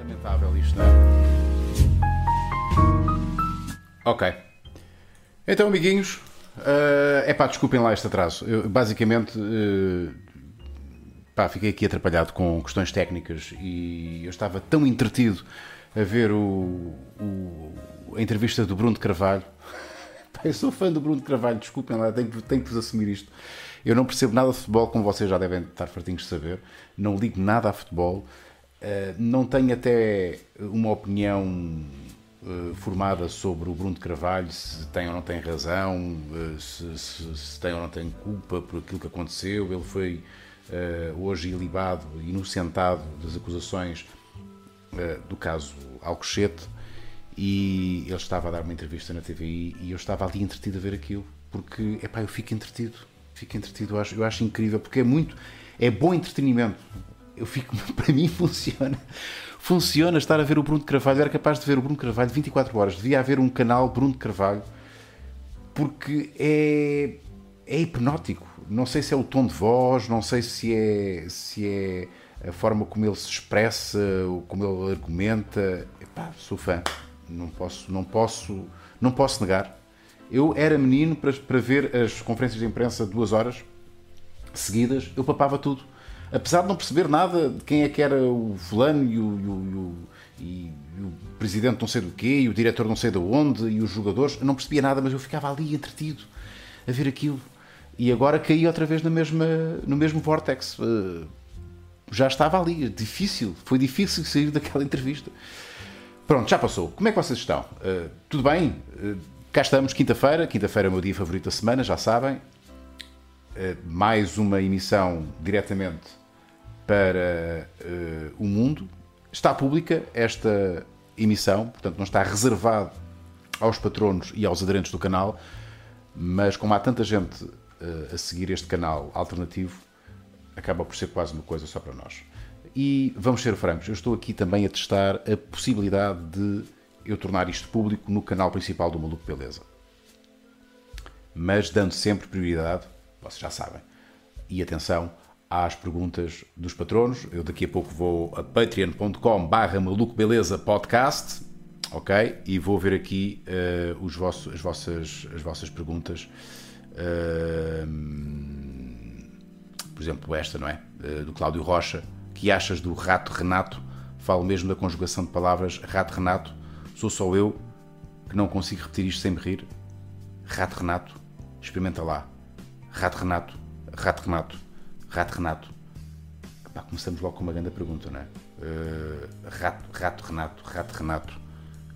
Lamentável isto, não é? Ok. Então, amiguinhos, é uh, pá, desculpem lá este atraso. Eu, basicamente, uh, pá, fiquei aqui atrapalhado com questões técnicas e eu estava tão entretido a ver o, o a entrevista do Bruno de Carvalho. Eu sou fã do Bruno de Carvalho, desculpem lá, tenho, tenho que vos assumir isto. Eu não percebo nada de futebol, como vocês já devem estar fartinhos de saber. Não ligo nada a futebol. Uh, não tenho até uma opinião uh, formada sobre o Bruno de Carvalho, se tem ou não tem razão, uh, se, se, se, tem ou não tem culpa por aquilo que aconteceu. Ele foi hoje ilibado, inocentado das acusações do caso Alcochete e ele estava a dar uma entrevista na TVI e eu estava ali entretido a ver aquilo, porque, epá, eu fico entretido fico entretido, eu acho, eu acho incrível, porque é muito, é bom entretenimento. Eu fico, para mim funciona. Funciona estar a ver o Bruno de Carvalho. Eu era capaz de ver o Bruno de Carvalho 24 horas. Devia haver um canal Bruno de Carvalho, porque é, é hipnótico. Não sei se é o tom de voz, não sei se é, se é a forma como ele se expressa, como ele argumenta. Epá, sou fã. Não posso, não posso, não posso negar. Eu era menino para, para ver as conferências de imprensa duas horas seguidas, eu papava tudo. Apesar de não perceber nada de quem é que era o fulano e o, e o, e o presidente não sei do quê, e o diretor não sei de onde, e os jogadores, eu não percebia nada, mas eu ficava ali entretido a ver aquilo. E agora caí outra vez na mesma, no mesmo vortex. Uh, já estava ali, difícil, foi difícil sair daquela entrevista. Pronto, já passou. Como é que vocês estão? Uh, tudo bem? Uh, Cá estamos, quinta-feira. Quinta-feira é o meu dia favorito da semana, já sabem. Eh, mais uma emissão diretamente para uh, o mundo. Está pública esta emissão, portanto, não está reservado aos patronos e aos aderentes do canal, mas como há tanta gente uh, a seguir este canal alternativo, acaba por ser quase uma coisa só para nós. E vamos ser francos, eu estou aqui também a testar a possibilidade de eu tornar isto público no canal principal do Maluco Beleza. Mas dando sempre prioridade, vocês já sabem, e atenção às perguntas dos patronos. Eu daqui a pouco vou a patreon.com barra maluco beleza podcast, ok? E vou ver aqui uh, os vossos, as, vossas, as vossas perguntas. Uh, por exemplo, esta, não é? Uh, do Cláudio Rocha. Que achas do rato Renato? Falo mesmo da conjugação de palavras rato Renato Sou só eu que não consigo repetir isto sem me rir? Rato Renato, experimenta lá. Rato Renato, Rato Renato, Rato Renato. Epá, começamos logo com uma grande pergunta, não é? Uh, rato, rato Renato, Rato Renato,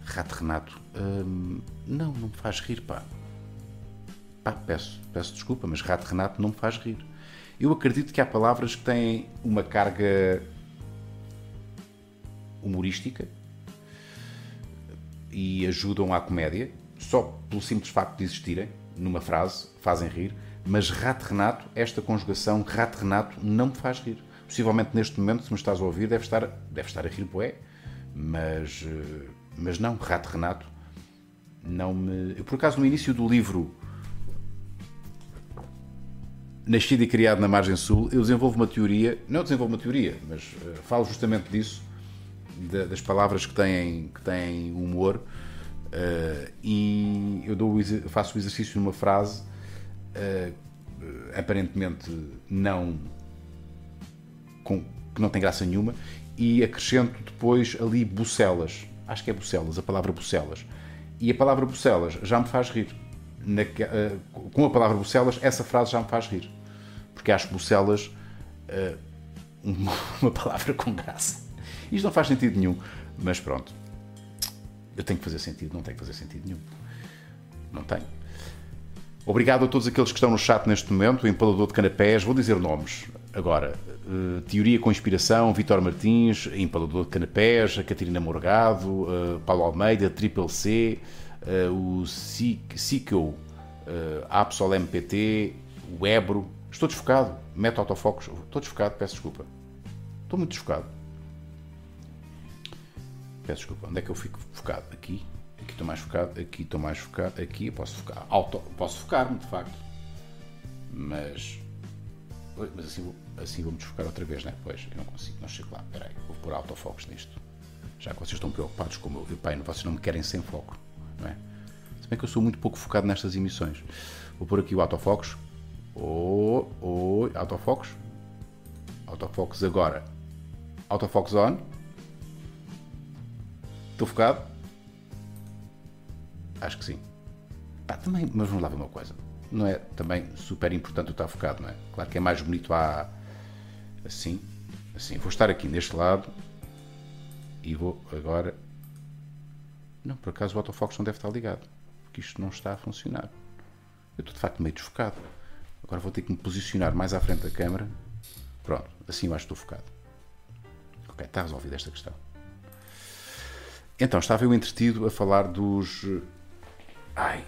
Rato Renato. Uh, não, não me faz rir, pá. Pá, peço, peço desculpa, mas Rato Renato não me faz rir. Eu acredito que há palavras que têm uma carga humorística, e ajudam à comédia, só pelo simples facto de existirem numa frase, fazem rir, mas rato Renato, esta conjugação rato Renato não me faz rir. Possivelmente neste momento, se me estás a ouvir, deve estar, deve estar a rir poé, mas, eh, mas não, rato Renato não me. Eu, por acaso, no início do livro Nascido e Criado na Margem Sul, eu desenvolvo uma teoria, não desenvolvo uma teoria, mas uh, falo justamente disso de, das palavras que têm, que têm humor. Uh, e eu dou, faço o exercício numa frase uh, aparentemente não com, que não tem graça nenhuma e acrescento depois ali bucelas acho que é bucelas, a palavra bucelas e a palavra bucelas já me faz rir Na, uh, com a palavra bucelas essa frase já me faz rir porque acho bucelas uma, uma palavra com graça isto não faz sentido nenhum, mas pronto. Eu tenho que fazer sentido, não tem que fazer sentido nenhum. Não tem. Obrigado a todos aqueles que estão no chat neste momento, Empalador de Canapés, vou dizer nomes agora. Uh, Teoria Conspiração, Vitor Martins, Empalador de Canapés, a Catarina Morgado, uh, Paulo Almeida, Triple C, uh, o Sico, Absol MPT, o Ebro. Estou desfocado, meto autofocos, estou desfocado, peço desculpa. Estou muito desfocado. Peço desculpa, onde é que eu fico focado? Aqui, aqui estou mais focado, aqui estou mais focado, aqui posso focar. Auto, posso focar-me de facto. Mas. Mas assim, assim vou-me desfocar outra vez, não é? Pois, eu não consigo, não chego lá. Espera aí, vou pôr autofocos nisto. Já que vocês estão preocupados com o meu pai, vocês não me querem sem foco, não é? Se bem que eu sou muito pouco focado nestas emissões. Vou pôr aqui o autofocus. Oi, oi, autofocus. Autofocus agora. Autofocus on. Estou focado? Acho que sim. Pá, também, mas vamos lá ver uma coisa. Não é também super importante estar focado, não é? Claro que é mais bonito a assim, assim. Vou estar aqui neste lado e vou agora. Não, por acaso o autofocus não deve estar ligado, porque isto não está a funcionar. Eu estou de facto meio desfocado. Agora vou ter que me posicionar mais à frente da câmera. Pronto, assim eu acho que estou focado. Ok, está resolvida esta questão. Então, estava eu entretido a falar dos. Ai,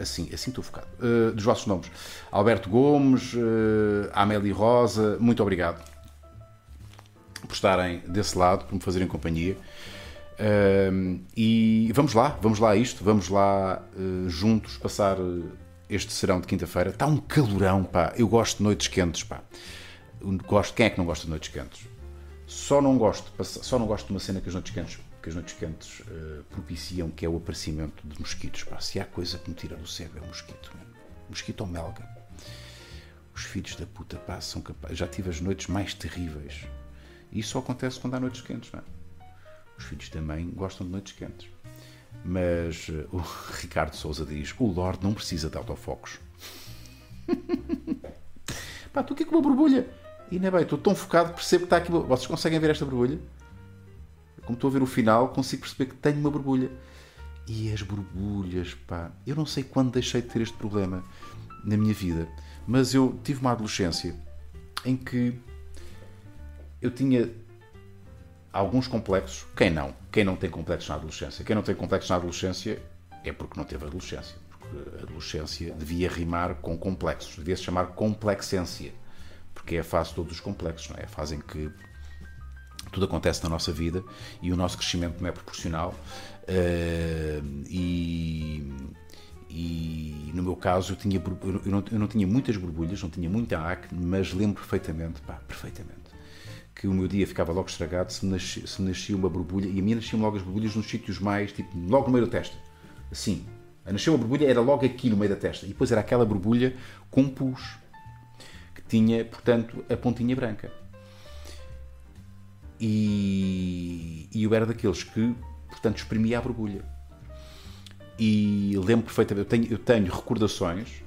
assim, assim estou focado. Uh, dos vossos nomes. Alberto Gomes, uh, Amélie Rosa, muito obrigado por estarem desse lado, por me fazerem companhia. Uh, e vamos lá, vamos lá a isto, vamos lá juntos passar este serão de quinta-feira. Está um calorão, pá. Eu gosto de noites quentes, pá. Gosto, quem é que não gosta de noites quentes? Só não gosto, só não gosto de uma cena que as noites quentes que as noites quentes uh, propiciam, que é o aparecimento de mosquitos. Pá, se há coisa que me tira do cego é o mosquito. Mano. Mosquito ou melga. Os filhos da puta pá, são capazes. Já tive as noites mais terríveis. E isso só acontece quando há noites quentes. Mano. Os filhos também gostam de noites quentes. Mas uh, o Ricardo Souza diz: o Lorde não precisa de autofocos. pá, estou aqui com uma borbulha. E não é bem, estou tão focado, percebo que está aqui. Vocês conseguem ver esta borbulha? Como estou a ver o final, consigo perceber que tenho uma borbulha. E as borbulhas, pá, eu não sei quando deixei de ter este problema na minha vida, mas eu tive uma adolescência em que eu tinha alguns complexos. Quem não? Quem não tem complexos na adolescência? Quem não tem complexos na adolescência é porque não teve adolescência. Porque a adolescência devia rimar com complexos, devia se chamar complexência, porque é a fase de todos os complexos, não é? A fase em que tudo acontece na nossa vida e o nosso crescimento não é proporcional. Uh, e, e no meu caso eu, tinha, eu não, eu não tinha muitas borbulhas, não tinha muita acne, mas lembro perfeitamente, pá, perfeitamente, que o meu dia ficava logo estragado se me, nascia, se me nascia uma borbulha, e a minha nasciam logo as borbulhas nos sítios mais, tipo, logo no meio da testa, assim, a nascer uma borbulha era logo aqui no meio da testa, e depois era aquela borbulha com pus, que tinha, portanto, a pontinha branca. E, e eu era daqueles que, portanto, exprimia a borbulha. E lembro perfeitamente, eu tenho, eu tenho recordações,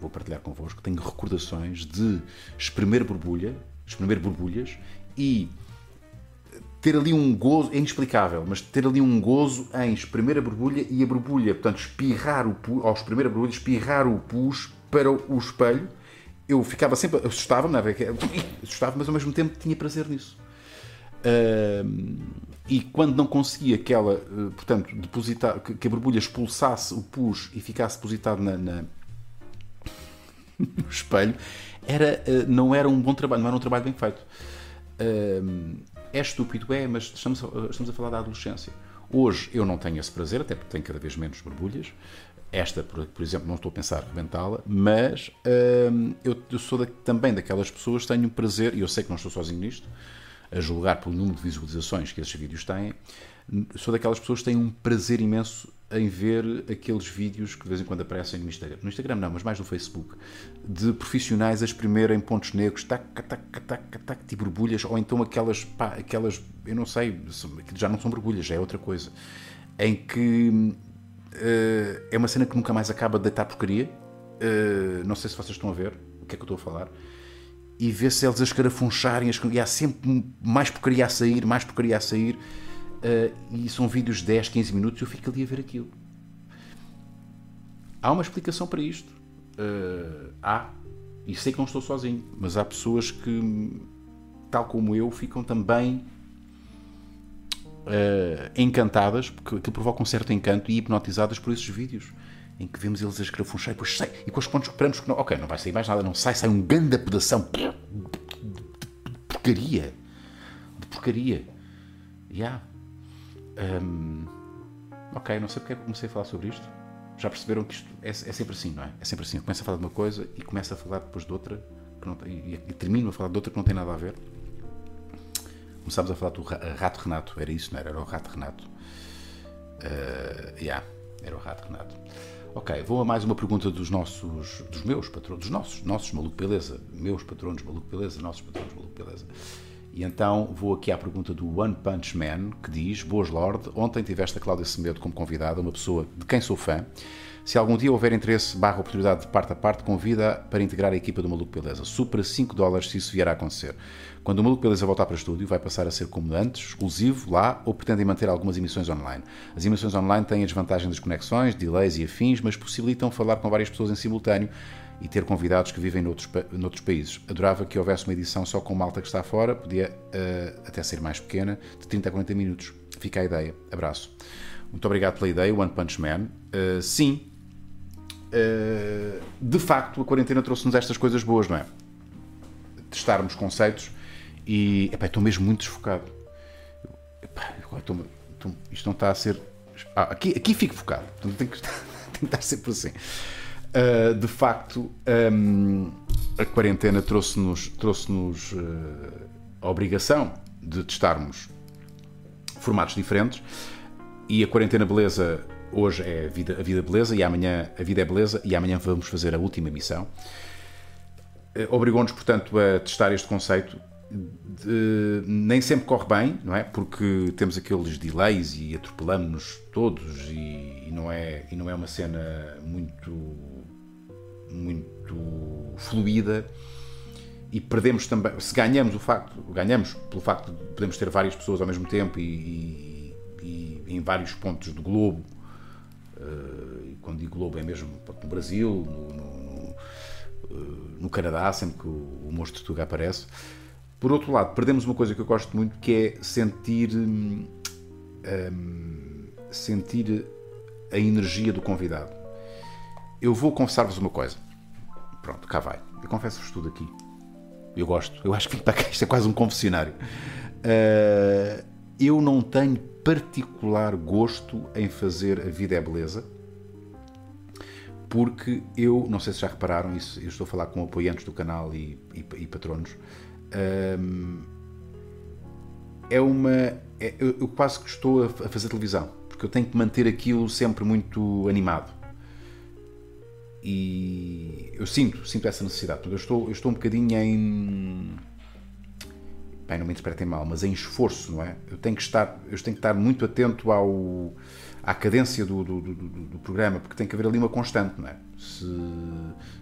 vou partilhar convosco, tenho recordações de espremer borbulha, espremer borbulhas e ter ali um gozo, é inexplicável, mas ter ali um gozo em espremer a borbulha e a borbulha, portanto, espirrar o pus, ao espremer a borbulha, espirrar o pus para o espelho. Eu ficava sempre, assustava-me, assustava, mas ao mesmo tempo tinha prazer nisso. Uh, e quando não conseguia que ela, uh, portanto, depositar, que, a borbulha expulsasse o pus e ficasse depositado na, na no espelho, era, uh, não era um bom trabalho, não era um trabalho bem feito. é estúpido, é, mas estamos a, estamos a falar da adolescência. Hoje eu não tenho esse prazer, até porque tenho cada vez menos borbulhas. Esta, por, por exemplo, não estou a pensar rebentá-la, mas eu, eu, sou da, também daquelas pessoas tenho prazer, e eu sei que não estou sozinho nisto, a julgar pelo número de visualizações que esses vídeos têm, sou daquelas pessoas que têm um prazer imenso em ver aqueles vídeos que de vez em quando aparecem no Instagram. No Instagram não, mas mais no Facebook. De profissionais a exprimirem pontos negros, tac, tac, tac, tac, tipo borbulhas, ou então aquelas, pá, aquelas, eu não sei, já não são borbulhas, já é outra coisa. Em que uh, é uma cena que nunca mais acaba de deitar porcaria. Uh, não sei se vocês estão a ver o que é que eu estou a falar e vê-se eles a escarafuncharem, e há sempre mais porcaria a sair, mais porcaria a sair, uh, e são vídeos de 10, 15 minutos eu fico ali a ver aquilo. Há uma explicação para isto. Uh, há, e sei que não estou sozinho, mas há pessoas que, tal como eu, ficam também uh, encantadas, porque aquilo provoca um certo encanto e hipnotizadas por esses vídeos em que vemos eles a escrafunchar e depois sai, e depois quando esperamos que não, ok, não vai sair mais nada, não sai, sai um ganda pedação de porcaria. De porcaria. Já. Yeah. Um, ok, não sei porque é que comecei a falar sobre isto. Já perceberam que isto é, é, sempre assim, não é? É sempre assim. Começa a falar de uma coisa e começa a falar depois de outra que não, e, e termino a falar de outra que não tem nada a ver. Começámos a falar do Rato Renato, era isso, não era? Era o Rato Renato. Uh, yeah, era o Rato Renato. Ok, vou a mais uma pergunta dos nossos, dos meus patronos, dos nossos, nossos maluco beleza, meus patronos maluco beleza, nossos patronos maluco beleza. E então vou aqui à pergunta do One Punch Man, que diz: Boas Lord, ontem tiveste a Cláudia Semedo como convidada, uma pessoa de quem sou fã. Se algum dia houver interesse barra oportunidade de parte a parte, convida para integrar a equipa do Maluco Beleza. Supera 5 dólares se isso vier a acontecer. Quando o Maluco Beleza voltar para o estúdio, vai passar a ser como antes, exclusivo lá, ou pretendem manter algumas emissões online. As emissões online têm a desvantagem das conexões, delays e afins, mas possibilitam falar com várias pessoas em simultâneo e ter convidados que vivem noutros, noutros países. Adorava que houvesse uma edição só com malta que está fora, podia uh, até ser mais pequena, de 30 a 40 minutos. Fica a ideia. Abraço. Muito obrigado pela ideia, One Punch Man. Uh, sim, uh, de facto, a quarentena trouxe-nos estas coisas boas, não é? Testarmos conceitos e epá, estou mesmo muito desfocado. Epá, estou, estou, isto não está a ser. Ah, aqui, aqui fico focado, portanto tenho que, tenho que estar sempre assim. Uh, de facto, um, a quarentena trouxe-nos trouxe -nos, uh, a obrigação de testarmos formatos diferentes e a quarentena beleza hoje é a vida, a vida beleza e amanhã a vida é beleza e amanhã vamos fazer a última missão. Uh, Obrigou-nos, portanto, a testar este conceito de, nem sempre corre bem, não é? Porque temos aqueles delays e atropelamos-nos todos e, e, não é, e não é uma cena muito, muito fluida e perdemos também, se ganhamos o facto, ganhamos pelo facto de podermos ter várias pessoas ao mesmo tempo e, e, e em vários pontos do globo, uh, quando digo globo é mesmo no Brasil, no, no, no, uh, no Canadá, sempre que o, o monstro Tuga aparece, por outro lado, perdemos uma coisa que eu gosto muito que é sentir. Hum, sentir a energia do convidado. Eu vou confessar-vos uma coisa. Pronto, cá vai. Eu confesso-vos tudo aqui. Eu gosto. Eu acho que isto é quase um confessionário. Uh, eu não tenho particular gosto em fazer A Vida é Beleza. Porque eu, não sei se já repararam, isso, eu estou a falar com apoiantes do canal e, e, e patronos é uma. É, eu, eu, quase que estou a, a fazer televisão, porque eu tenho que manter aquilo sempre muito animado. E eu sinto, sinto essa necessidade. Eu estou, eu estou um bocadinho em. Bem, não me interpretem mal, mas em esforço, não é? Eu tenho que estar, eu tenho que estar muito atento ao, à cadência do, do, do, do programa, porque tem que haver ali uma constante, não é? Se,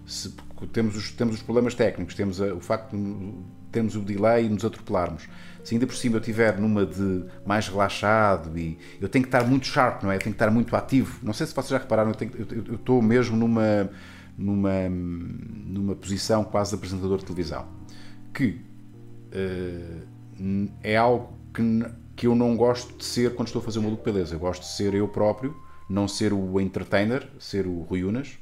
se temos, os, temos os problemas técnicos, temos a, o facto de termos o delay e nos atropelarmos. Se ainda por cima eu estiver numa de mais relaxado e eu tenho que estar muito sharp, não é? Eu tenho que estar muito ativo. Não sei se vocês já repararam, eu, eu, eu estou mesmo numa, numa, numa posição quase de apresentador de televisão. Que uh, é algo que, que eu não gosto de ser quando estou a fazer uma maluco beleza. Eu gosto de ser eu próprio, não ser o entertainer, ser o Rui Unas.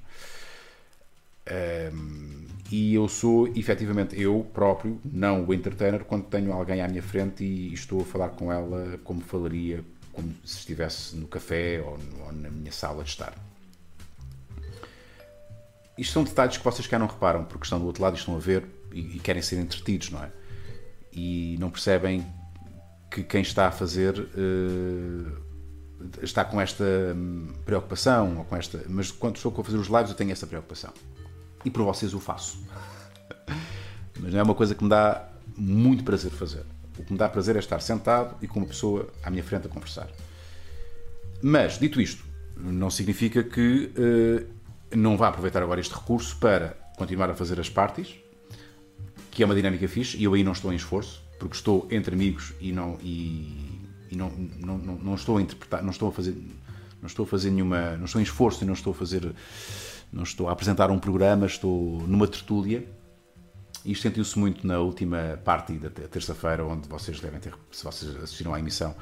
Um, e eu sou efetivamente eu próprio, não o entertainer, quando tenho alguém à minha frente e estou a falar com ela como falaria como se estivesse no café ou, ou na minha sala de estar. Isto são detalhes que vocês cá não reparam, porque estão do outro lado e estão a ver e, e querem ser entretidos, não é? E não percebem que quem está a fazer uh, está com esta hum, preocupação, ou com esta, mas quando estou a fazer os lives eu tenho essa preocupação e por vocês o faço. Mas não é uma coisa que me dá muito prazer fazer. O que me dá prazer é estar sentado e com uma pessoa à minha frente a conversar. Mas, dito isto, não significa que uh, não vá aproveitar agora este recurso para continuar a fazer as parties, que é uma dinâmica fixe, e eu aí não estou em esforço, porque estou entre amigos e não, e, e não, não, não, não, estou a interpretar, não estou a fazer, não estou a fazer nenhuma, não estou em esforço e não estou a fazer não estou a apresentar um programa, estou numa tertúlia. E isto sentiu-se muito na última parte da terça-feira, onde vocês devem ter, se vocês assistiram à emissão,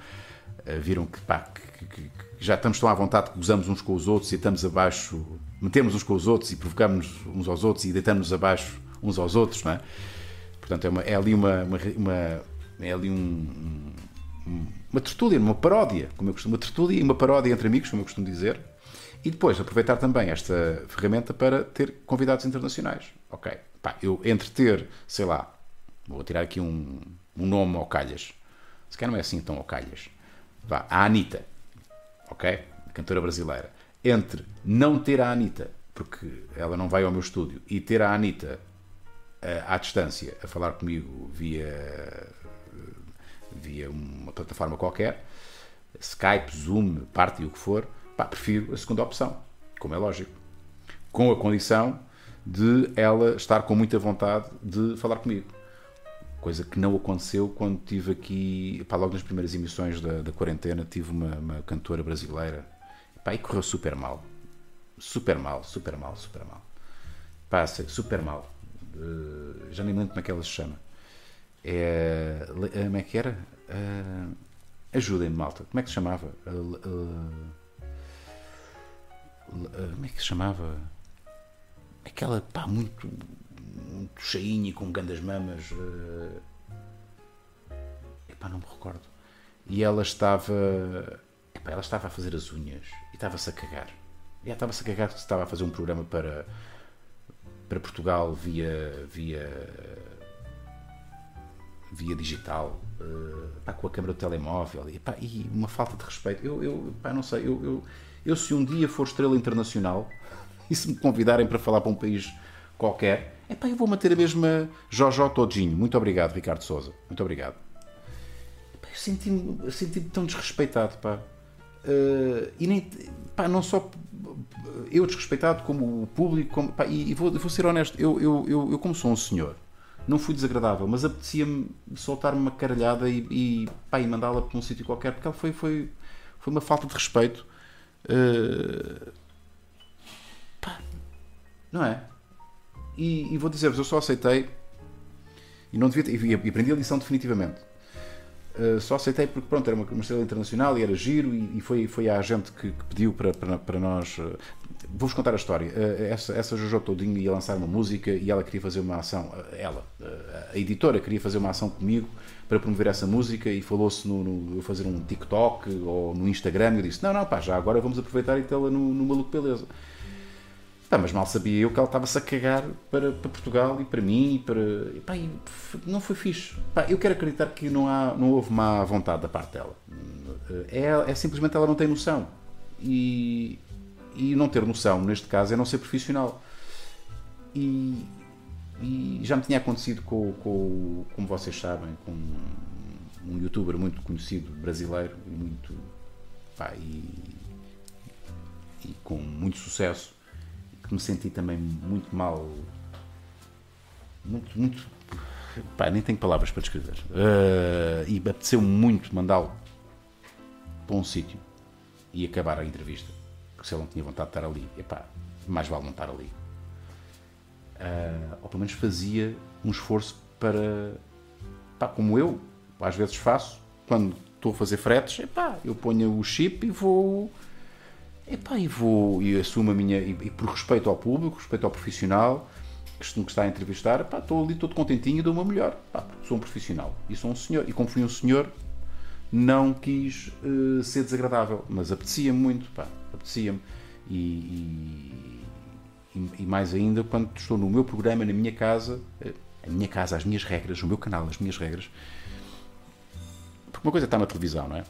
eh, viram que, pá, que, que, que, já estamos tão à vontade que gozamos uns com os outros e estamos abaixo, metemos uns com os outros e provocamos uns aos outros e deitamos-nos abaixo uns aos outros, não é? Portanto, é, uma, é ali uma, uma, uma, é ali um, um, uma tertúlia, uma paródia, como eu costumo, uma tertúlia e uma paródia entre amigos, como eu costumo dizer, e depois aproveitar também esta ferramenta para ter convidados internacionais. Ok, Pá, eu entre ter, sei lá, vou tirar aqui um, um nome ao calhas, Se calhar não é assim tão ao calhas. Vá, a Anitta, ok? Cantora brasileira. Entre não ter a Anitta, porque ela não vai ao meu estúdio, e ter a Anitta à distância a falar comigo via, via uma plataforma qualquer, Skype, Zoom, parte o que for, pá, prefiro a segunda opção, como é lógico. Com a condição de ela estar com muita vontade de falar comigo. Coisa que não aconteceu quando tive aqui, pá, logo nas primeiras emissões da, da quarentena, tive uma, uma cantora brasileira pá, e correu super mal. Super mal, super mal, super mal. Pá, super mal. Uh, já nem lembro como é que ela se chama. É, uh, como é que era? Uh, Ajudem-me, malta. Como é que se chamava? como é que se chamava? Aquela, pá, muito muito cheinha com grandes mamas. Uh... Epá, não me recordo. E ela estava. Epá, ela estava a fazer as unhas e estava-se a cagar. E estava-se a cagar que estava a fazer um programa para, para Portugal via. via. via digital. Uh, pá, com a câmera do telemóvel. E, pá, e uma falta de respeito. Eu, eu pá, não sei. Eu, eu, eu, se um dia for estrela internacional e se me convidarem para falar para um país qualquer, é pá, eu vou manter a mesma Jojo Todinho. Muito obrigado, Ricardo Souza. Muito obrigado. Epá, eu senti-me senti tão desrespeitado, pá. Uh, e nem, pá, não só eu desrespeitado, como o público, como, pá, e, e vou, vou, ser honesto, eu, eu, eu, eu, como sou um senhor, não fui desagradável, mas apetecia-me soltar-me uma caralhada e, e, pá, e mandá-la para um sítio qualquer, porque ela foi, foi, foi uma falta de respeito. Uh, pá, não é? E, e vou dizer-vos, eu só aceitei e não devia ter, e, aprendi a lição definitivamente. Uh, só aceitei porque pronto, era uma, uma estrela internacional e era giro e, e foi, foi a agente que, que pediu para, para, para nós. Uh, Vou-vos contar a história. Uh, essa, essa Jojo Todinho ia lançar uma música e ela queria fazer uma ação. ela, a editora, queria fazer uma ação comigo para promover essa música e falou-se no, no fazer um TikTok ou no Instagram. Eu disse: Não, não, pá, já agora vamos aproveitar e tê-la no, no Maluco Beleza. Pá, mas mal sabia eu que ela estava-se a cagar para, para, Portugal e para mim e para. E, pá, e não foi fixe. Pá, eu quero acreditar que não, há, não houve má vontade da parte dela. É, é simplesmente ela não tem noção. E, e não ter noção, neste caso, é não ser profissional. E, e já me tinha acontecido com, com, como vocês sabem, com um youtuber muito conhecido brasileiro muito. Pá, e, e com muito sucesso que me senti também muito mal. Muito, muito. Pá, nem tenho palavras para descrever. Uh, e apeteceu muito mandá-lo para um sítio e acabar a entrevista. Se ele não tinha vontade de estar ali, epá, mais vale não estar ali. Uh, ou pelo menos fazia um esforço para. Pá, como eu às vezes faço, quando estou a fazer fretes, epá, eu ponho o chip e vou Epá, e vou e assumo a minha. E, e, por respeito ao público, respeito ao profissional que, que está a entrevistar, epá, estou ali todo contentinho e dou uma melhor. Epá, sou um profissional e sou um senhor. E como fui um senhor, não quis uh, ser desagradável, mas apetecia-me muito, pá, apetecia-me. E, e, e, mais ainda quando estou no meu programa, na minha casa, eh, a minha casa, as minhas regras, o meu canal, as minhas regras. Porque uma coisa é estar na televisão, não é?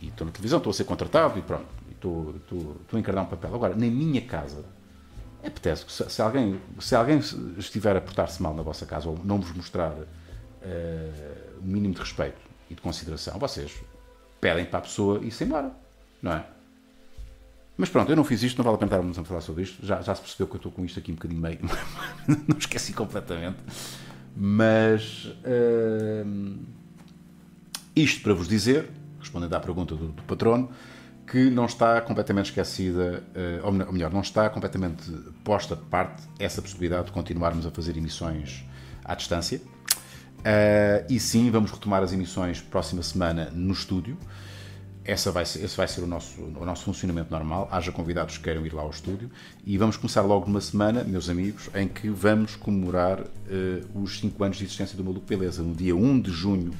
E estou na televisão, estou a ser contratado e pronto estou, estou, estou a encarnar um papel. Agora, na minha casa, apetece que se, se alguém, se alguém estiver a portar-se mal na vossa casa ou não vos mostrar uh, o mínimo de respeito e de consideração, vocês pedem para a pessoa ir-se embora, não é? Mas pronto, eu não fiz isto, não vale a pena estarmos a falar sobre isto. Já, já se percebeu que eu estou com isto aqui um bocadinho meio. não esqueci completamente. Mas uh, isto para vos dizer, respondendo à pergunta do, do patrono, que não está completamente esquecida, eh, ou melhor, não está completamente posta de parte essa possibilidade de continuarmos a fazer emissões à distância. Uh, e sim, vamos retomar as emissões próxima semana no estúdio. Essa vai ser, esse vai ser o nosso, o nosso funcionamento normal. Haja convidados que queiram ir lá ao estúdio. E vamos começar logo numa semana, meus amigos, em que vamos comemorar uh, os 5 anos de existência do Maluco Beleza. No dia 1 de junho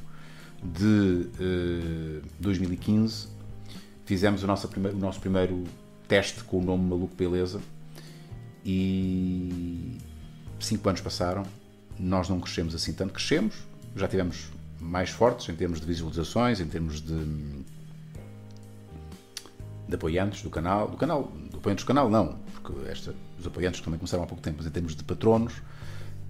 de uh, 2015, fizemos o nosso, primeiro, o nosso primeiro teste com o nome Maluco Beleza e cinco anos passaram, nós não crescemos assim tanto, crescemos, já tivemos mais fortes em termos de visualizações, em termos de, de apoiantes do canal, do canal, do apoiantes do canal não, porque esta, os apoiantes também começaram há pouco tempo, mas em termos de patronos,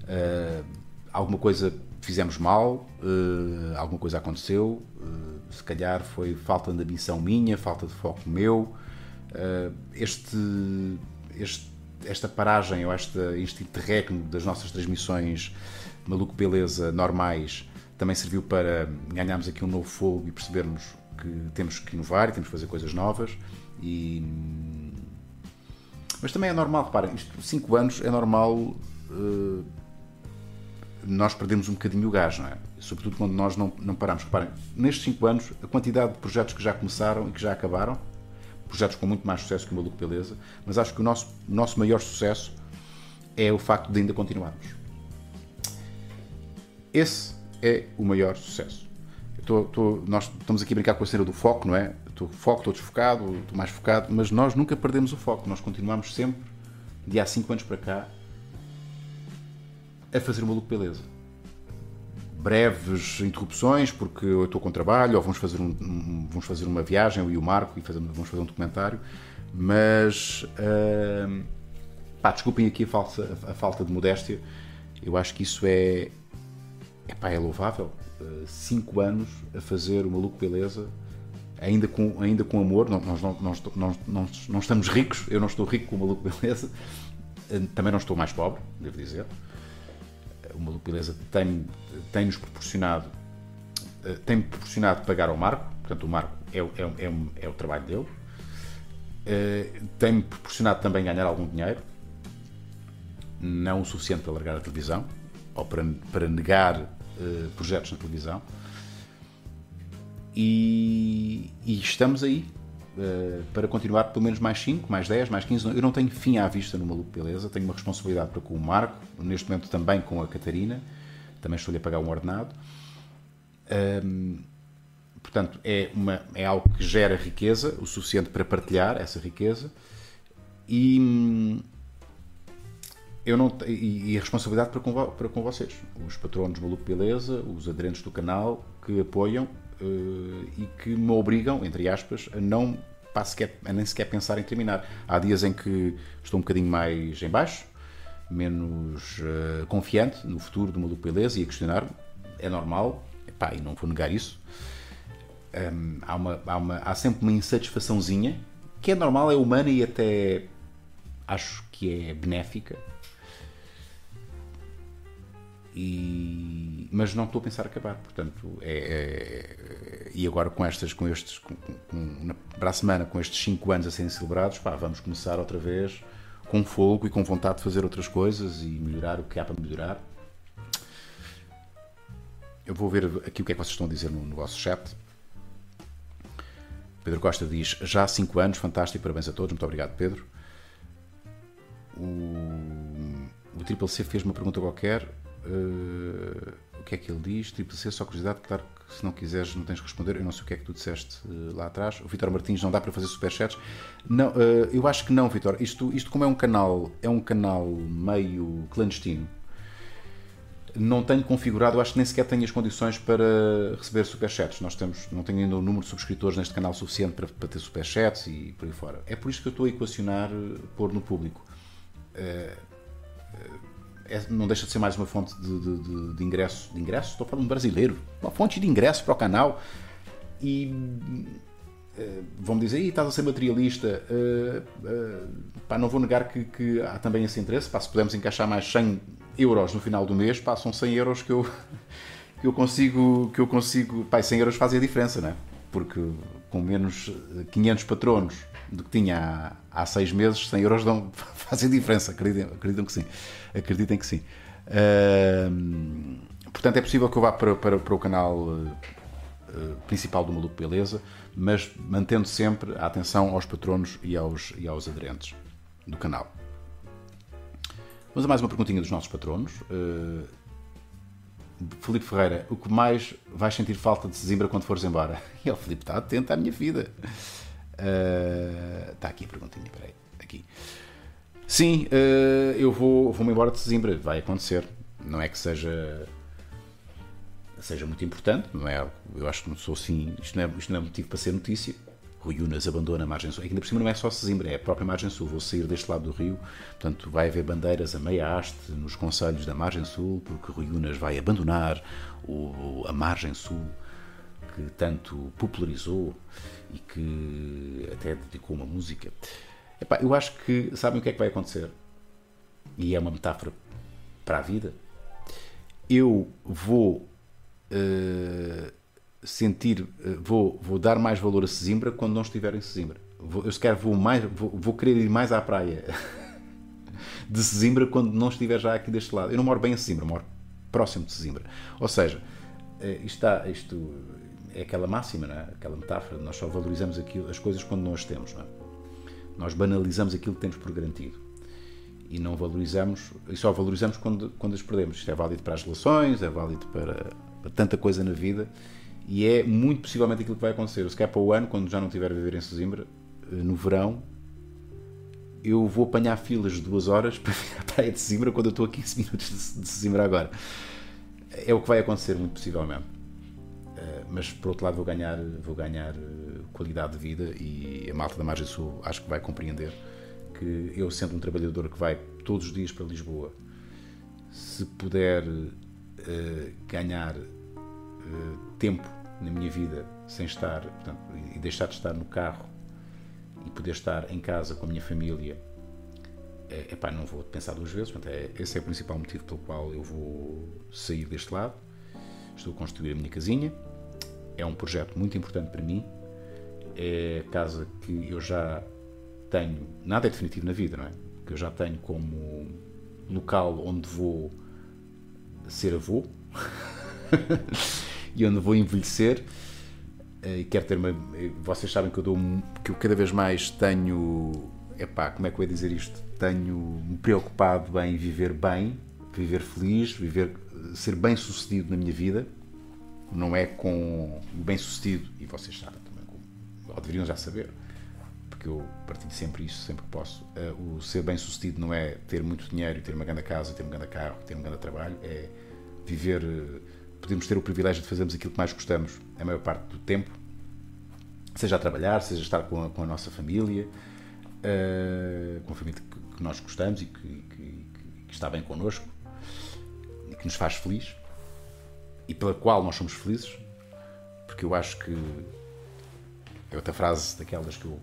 uh, alguma coisa fizemos mal, uh, alguma coisa aconteceu, uh, se calhar foi falta de ambição minha, falta de foco meu, este, este, esta paragem ou este, este interregno das nossas transmissões maluco beleza normais também serviu para ganharmos aqui um novo fogo e percebermos que temos que inovar e temos que fazer coisas novas e mas também é normal, reparem, isto 5 anos é normal uh, nós perdemos um bocadinho o gás, não é? Sobretudo quando nós não, não paramos. Reparem, nestes 5 anos, a quantidade de projetos que já começaram e que já acabaram, projetos com muito mais sucesso que o Maluco Beleza, mas acho que o nosso, nosso maior sucesso é o facto de ainda continuarmos. Esse é o maior sucesso. Tô, nós estamos aqui a brincar com a cena do foco, não é? Estou foco, estou desfocado, estou mais focado, mas nós nunca perdemos o foco. Nós continuamos sempre, de há 5 anos para cá, a fazer o maluco beleza. Breves interrupções, porque eu estou com trabalho, ou vamos fazer, um, vamos fazer uma viagem, eu e o Marco, e fazer, vamos fazer um documentário, mas uh, pá, desculpem aqui a falta, a falta de modéstia, eu acho que isso é, epá, é louvável. 5 uh, anos a fazer o maluco beleza, ainda com, ainda com amor. Nós não, nós, nós, nós, não estamos ricos, eu não estou rico com o maluco beleza, uh, também não estou mais pobre, devo dizer. O maluco beleza tem, tem nos proporcionado, tem proporcionado pagar ao Marco, portanto, o Marco é, é, é, é o trabalho dele. tem-me proporcionado também ganhar algum dinheiro, não o suficiente para largar a televisão ou para, para negar uh, projetos na televisão. E, e estamos aí uh, para continuar pelo menos mais 5, mais 10, mais 15. Eu não tenho fim à vista no Maluco Beleza, tenho uma responsabilidade para com o Marco, neste momento também com a Catarina, também estou-lhe a pagar um ordenado. Um, portanto, é, uma, é algo que gera riqueza, o suficiente para partilhar essa riqueza. E, eu não e, e a responsabilidade para com, para com vocês, os patronos Maluco Beleza, os aderentes do canal que apoiam uh, e que me obrigam, entre aspas, a não a, sequer, a nem sequer pensar em terminar. Há dias em que estou um bocadinho mais em baixo, menos uh, confiante no futuro do Maluco Beleza e a questionar-me. É normal, epá, e não vou negar isso. Um, há, uma, há, uma, há sempre uma insatisfaçãozinha que é normal, é humana e até acho que é benéfica e, mas não estou a pensar acabar, portanto, é, é, e agora com estas, com estes, com, com, para a semana, com estes 5 anos a serem celebrados, pá, vamos começar outra vez com fogo e com vontade de fazer outras coisas e melhorar o que há para melhorar. Eu vou ver aqui o que é que vocês estão a dizer no, no vosso chat. Pedro Costa diz: Já há 5 anos, fantástico, parabéns a todos, muito obrigado, Pedro. O, o Triple C fez uma pergunta qualquer Uh, o que é que ele diz? Triple C, só curiosidade, claro que se não quiseres não tens que responder. Eu não sei o que é que tu disseste uh, lá atrás. O Vitor Martins não dá para fazer superchats. Não, uh, eu acho que não, Vitor. Isto, isto como é um canal, é um canal meio clandestino. Não tenho configurado, acho que nem sequer tenho as condições para receber superchats. Nós temos, não tenho ainda o número de subscritores neste canal suficiente para, para ter superchats e por aí fora. É por isso que eu estou a equacionar pôr no público. Uh, é, não deixa de ser mais uma fonte de, de, de, de ingresso. De ingresso? Estou falando brasileiro. Uma fonte de ingresso para o canal. E uh, vão me dizer, estás a ser materialista. Uh, uh, pá, não vou negar que, que, há também esse interesse. Pá, se pudermos encaixar mais 100 euros no final do mês, pá, são 100 euros que eu, que eu consigo. Que eu consigo pá, 100 euros fazem a diferença, não é? Porque com menos 500 patronos do que tinha há, há seis meses, 100 euros dão, fazem diferença, acreditam, acreditam que sim. Acreditem que sim. Uh, portanto, é possível que eu vá para, para, para o canal uh, principal do Maluco Beleza, mas mantendo sempre a atenção aos patronos e aos, e aos aderentes do canal. Vamos a mais uma perguntinha dos nossos patronos. Uh, Felipe Ferreira, o que mais vais sentir falta de Zimbra quando fores embora? E o Felipe está atento à minha vida. Uh, está aqui a perguntinha, peraí. Aqui. Sim, uh, eu vou, vou-me embora de Zimbra, vai acontecer. Não é que seja. seja muito importante, não é? Eu acho que não sou assim, isto não é, isto não é motivo para ser notícia. Rui Unas abandona a margem sul. Ainda por cima não é só Sesimbra, é a própria margem sul. Vou sair deste lado do rio, portanto vai haver bandeiras a meia haste nos conselhos da margem sul, porque Rui Unas vai abandonar o, a margem sul que tanto popularizou e que até dedicou uma música. Epá, eu acho que sabem o que é que vai acontecer? E é uma metáfora para a vida. Eu vou uh, sentir, uh, vou, vou dar mais valor a Sesimbra quando não estiver em Sesimbra. Vou, eu sequer vou, mais, vou, vou querer ir mais à praia de Sesimbra quando não estiver já aqui deste lado. Eu não moro bem em Sesimbra, moro próximo de Sesimbra. Ou seja, uh, isto, está, isto é aquela máxima, é? aquela metáfora, nós só valorizamos aquilo, as coisas quando as temos. É? Nós banalizamos aquilo que temos por garantido e não valorizamos, e só valorizamos quando, quando as perdemos. Isto é válido para as relações, é válido para, para tanta coisa na vida e é muito possivelmente aquilo que vai acontecer. Se calhar para o ano, quando já não tiver a viver em Sesimbra, eh, no verão, eu vou apanhar filas de duas horas para vir à praia de Sesimbra quando eu estou a 15 minutos de Sesimbra agora. É o que vai acontecer, muito possivelmente. Mas por outro lado vou ganhar, vou ganhar eh, qualidade de vida e a malta da Margem Sul acho que vai compreender que eu, sendo um trabalhador que vai todos os dias para Lisboa, se puder uh, ganhar uh, tempo na minha vida sem estar, portanto, e deixar de estar no carro e poder estar em casa com a minha família, é, epá, não vou pensar duas vezes. Portanto, é, esse é o principal motivo pelo qual eu vou sair deste lado. Estou a construir a minha casinha. É um projeto muito importante para mim. É a casa que eu já tenho, nada é definitivo na vida, não é? Que eu já tenho como local onde vou ser avô e onde vou envelhecer eh, e quero ter uma. Vocês sabem que eu dou que eu cada vez mais tenho. Epá, como é que eu ia dizer isto? Tenho me preocupado em viver bem, viver feliz, viver, ser bem sucedido na minha vida. Não é com o bem sucedido, e vocês sabem também, ou deveriam já saber, porque eu partilho sempre isso, sempre que posso. Uh, o ser bem sucedido não é ter muito dinheiro ter uma grande casa, ter um grande carro, ter um grande trabalho, é viver. Uh, podemos ter o privilégio de fazermos aquilo que mais gostamos a maior parte do tempo, seja a trabalhar, seja a estar com a, com a nossa família, uh, com a família que, nós gostamos e que, que, que, está bem connosco que nos faz feliz e pela qual nós somos felizes, porque eu acho que é outra frase daquelas que eu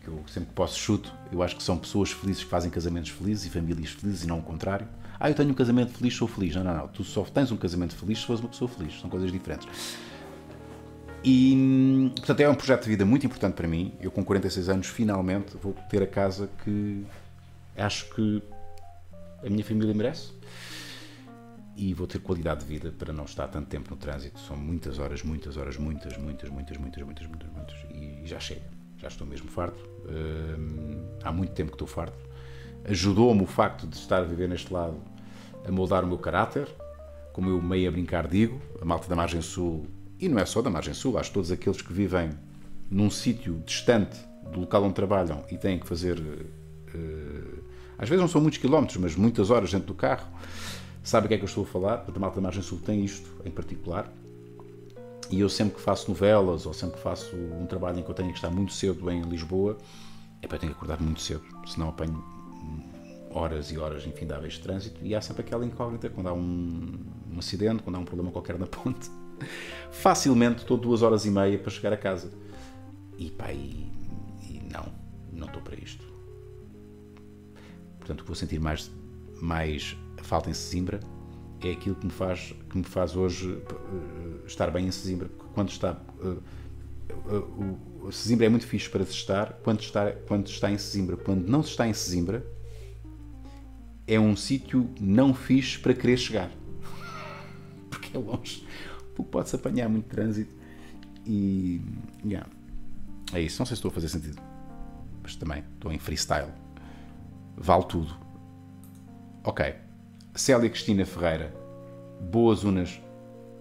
que eu sempre que posso chuto, eu acho que são pessoas felizes que fazem casamentos felizes e famílias felizes e não o contrário. Ah, eu tenho um casamento feliz, sou feliz. Não, não, não. Tu só tens um casamento feliz se fores uma pessoa feliz. São coisas diferentes. E, portanto, é um projeto de vida muito importante para mim. Eu, com 46 anos, finalmente vou ter a casa que acho que a minha família merece. E vou ter qualidade de vida para não estar tanto tempo no trânsito. São muitas horas, muitas horas, muitas, muitas, muitas, muitas, muitas, muitas, muitas. E já chega. Já estou mesmo farto. Uh, há muito tempo que estou farto. Ajudou-me o facto de estar a viver neste lado a moldar o meu caráter, como eu meio a brincar digo, a malta da Margem Sul, e não é só da Margem Sul, acho que todos aqueles que vivem num sítio distante do local onde trabalham e têm que fazer. Uh, às vezes não são muitos quilómetros, mas muitas horas dentro do carro, sabem o que é que eu estou a falar. A malta da Margem Sul tem isto em particular. E eu sempre que faço novelas ou sempre que faço um trabalho em que eu tenho que estar muito cedo em Lisboa, é para tenho que acordar muito cedo, senão apanho horas e horas infindáveis de trânsito e há sempre aquela incógnita quando há um, um acidente, quando há um problema qualquer na ponte. Facilmente estou duas horas e meia para chegar a casa. E pá, e, e não, não estou para isto. Portanto, vou sentir mais, mais falta em Sesimbra é aquilo que me faz, que me faz hoje uh, estar bem em Sesimbra. Quando está. Uh, uh, o Sesimbra é muito fixe para se estar quando está, quando está em Sesimbra. Quando não se está em Sesimbra, é um sítio não fixe para querer chegar. Porque é longe. Porque pode-se apanhar muito trânsito. E. Yeah. É isso. Não sei se estou a fazer sentido. Mas também estou em freestyle. Vale tudo. Ok. Célia Cristina Ferreira, boas unas.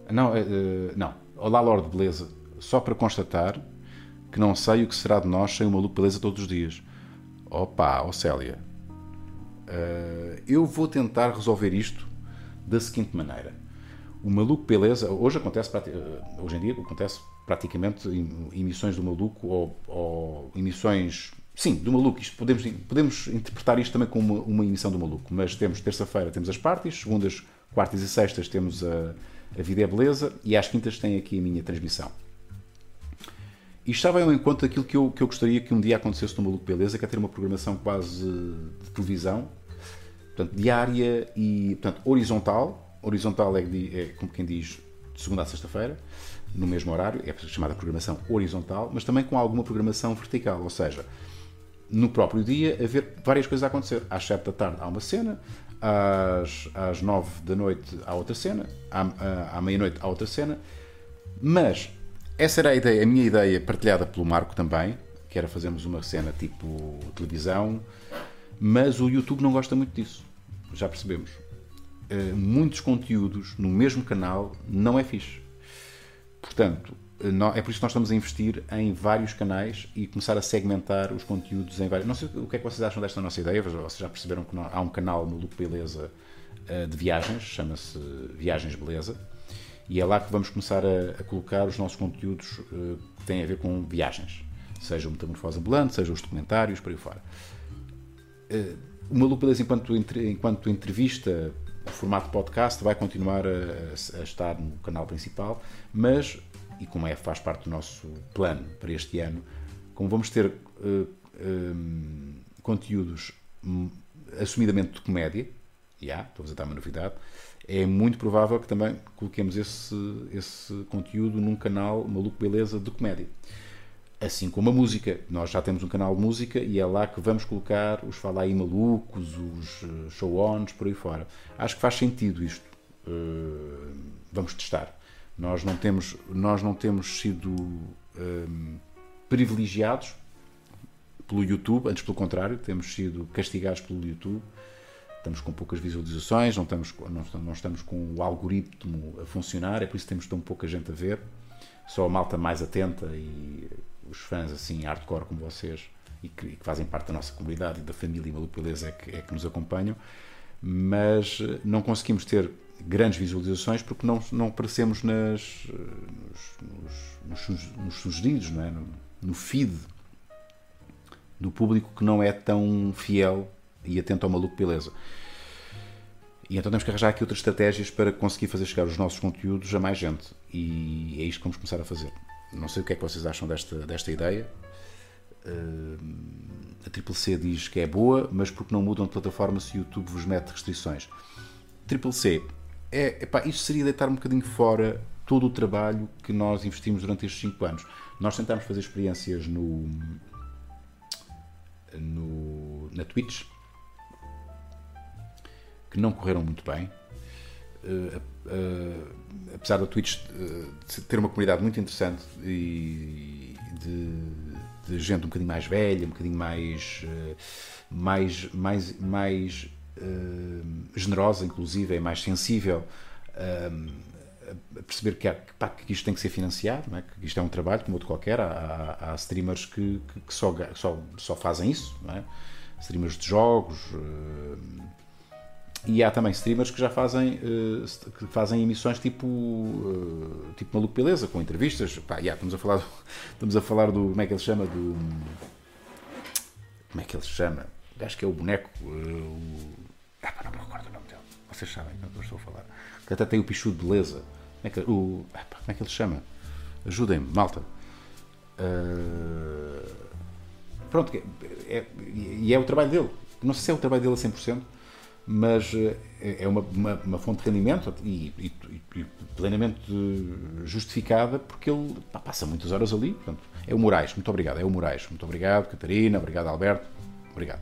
Não, uh, não. Olá, Lorde Beleza. Só para constatar que não sei o que será de nós sem uma maluco beleza todos os dias. Opa, oh Célia. Uh, eu vou tentar resolver isto da seguinte maneira. O Maluco Beleza, hoje acontece, hoje em dia acontece praticamente emissões do Maluco ou, ou emissões Sim, do maluco. Isto podemos, podemos interpretar isto também como uma, uma emissão do maluco. Mas temos terça-feira temos as parties, segundas, quartas e sextas temos a, a Vida é Beleza e às quintas tem aqui a minha transmissão. E estava ao encontro daquilo que eu, que eu gostaria que um dia acontecesse no Maluco Beleza, que é ter uma programação quase de televisão, portanto, diária e portanto, horizontal. Horizontal é, é como quem diz de segunda a sexta-feira, no mesmo horário, é chamada programação horizontal, mas também com alguma programação vertical, ou seja, no próprio dia haver várias coisas a acontecer. Às 7 da tarde há uma cena, às, às 9 da noite há outra cena, à, à meia-noite há outra cena, mas essa era a ideia, a minha ideia partilhada pelo Marco também, que era fazermos uma cena tipo televisão, mas o YouTube não gosta muito disso, já percebemos. Uh, muitos conteúdos no mesmo canal não é fixe. Portanto, é por isso que nós estamos a investir em vários canais e começar a segmentar os conteúdos em vários. Não sei o que é que vocês acham desta nossa ideia, vocês já perceberam que há um canal no Look Beleza eh, de viagens, chama-se Viagens Beleza, e é lá que vamos começar a, colocar os nossos conteúdos uh, que têm a ver com viagens, seja o Metamorfose Ambulante, seja os documentários, por aí fora. Uh, o Maluco Beleza, enquanto, enquanto entrevista, o formato podcast, vai continuar a, a estar no canal principal, mas e como é, faz parte do nosso plano para este ano, como vamos ter uh, eh, um, eh, conteúdos um, assumidamente de comédia, já, yeah, estou a dar uma novidade, é muito provável que também coloquemos esse, esse conteúdo num canal Maluco Beleza de comédia. Assim como a música. Nós já temos um canal de música e é lá que vamos colocar os Fala aí Malucos, os eh, show-ons, por aí fora. Acho que faz sentido isto. Uh, vamos testar. Nós não temos, nós não temos sido um, privilegiados pelo YouTube, antes pelo contrário, temos sido castigados pelo YouTube. Estamos com poucas visualizações, não estamos, não, não estamos com o algoritmo a funcionar, é por isso que temos tão pouca gente a ver. Só a malta mais atenta e os fãs assim hardcore como vocês e que, e que fazem parte da nossa comunidade e da família Maluco Beleza é que, é que nos acompanham, mas não conseguimos ter grandes visualizações porque não, não aparecemos nas, nos, nos, nos sugeridos, não é? no, no feed do público que não é tão fiel e atento ao maluco beleza. E então temos que arranjar aqui outras estratégias para conseguir fazer chegar os nossos conteúdos a mais gente. E é isto que vamos começar a fazer. Não sei o que é que vocês acham desta, desta ideia. Uh, a Triple C diz que é boa, mas porque não mudam de plataforma se o YouTube vos mete restrições. Triple C é, epá, isto seria deitar um bocadinho fora todo o trabalho que nós investimos durante estes 5 anos. Nós tentámos fazer experiências no, no, na Twitch que não correram muito bem. Uh, uh, apesar da Twitch uh, ter uma comunidade muito interessante e de, de, gente um bocadinho mais velha, um bocadinho mais, mais, mais, mais eh, generosa, inclusive, é mais sensível ehm, a perceber que, há, pá, que isto tem que ser financiado, é? que isto é um trabalho como outro qualquer. Há, há, streamers que, que, que, só, só, só fazem isso, é? streamers de jogos. Uh, e há também streamers que já fazem, que fazem emissões tipo, tipo Maluco Beleza, com entrevistas. Pá, yeah, estamos, a falar do, estamos a falar do. Como é que ele se chama? Do, como é que ele se chama? Acho que é o boneco. Uh, ah, não me recordo o nome dele. Vocês sabem do que eu estou a falar. Que até tem o pichu de beleza. Como é que, o, como é que ele se chama? Ajudem-me, malta. Uh, pronto, é, é, e é o trabalho dele. Não sei se é o trabalho dele a 100%, mas é, é uma, uma, uma fonte de rendimento e, e, e, plenamente justificada porque ele pá, passa muitas horas ali. Portanto, é o Moraes, muito obrigado. É o Moraes, muito obrigado, Catarina, obrigado, Alberto, obrigado.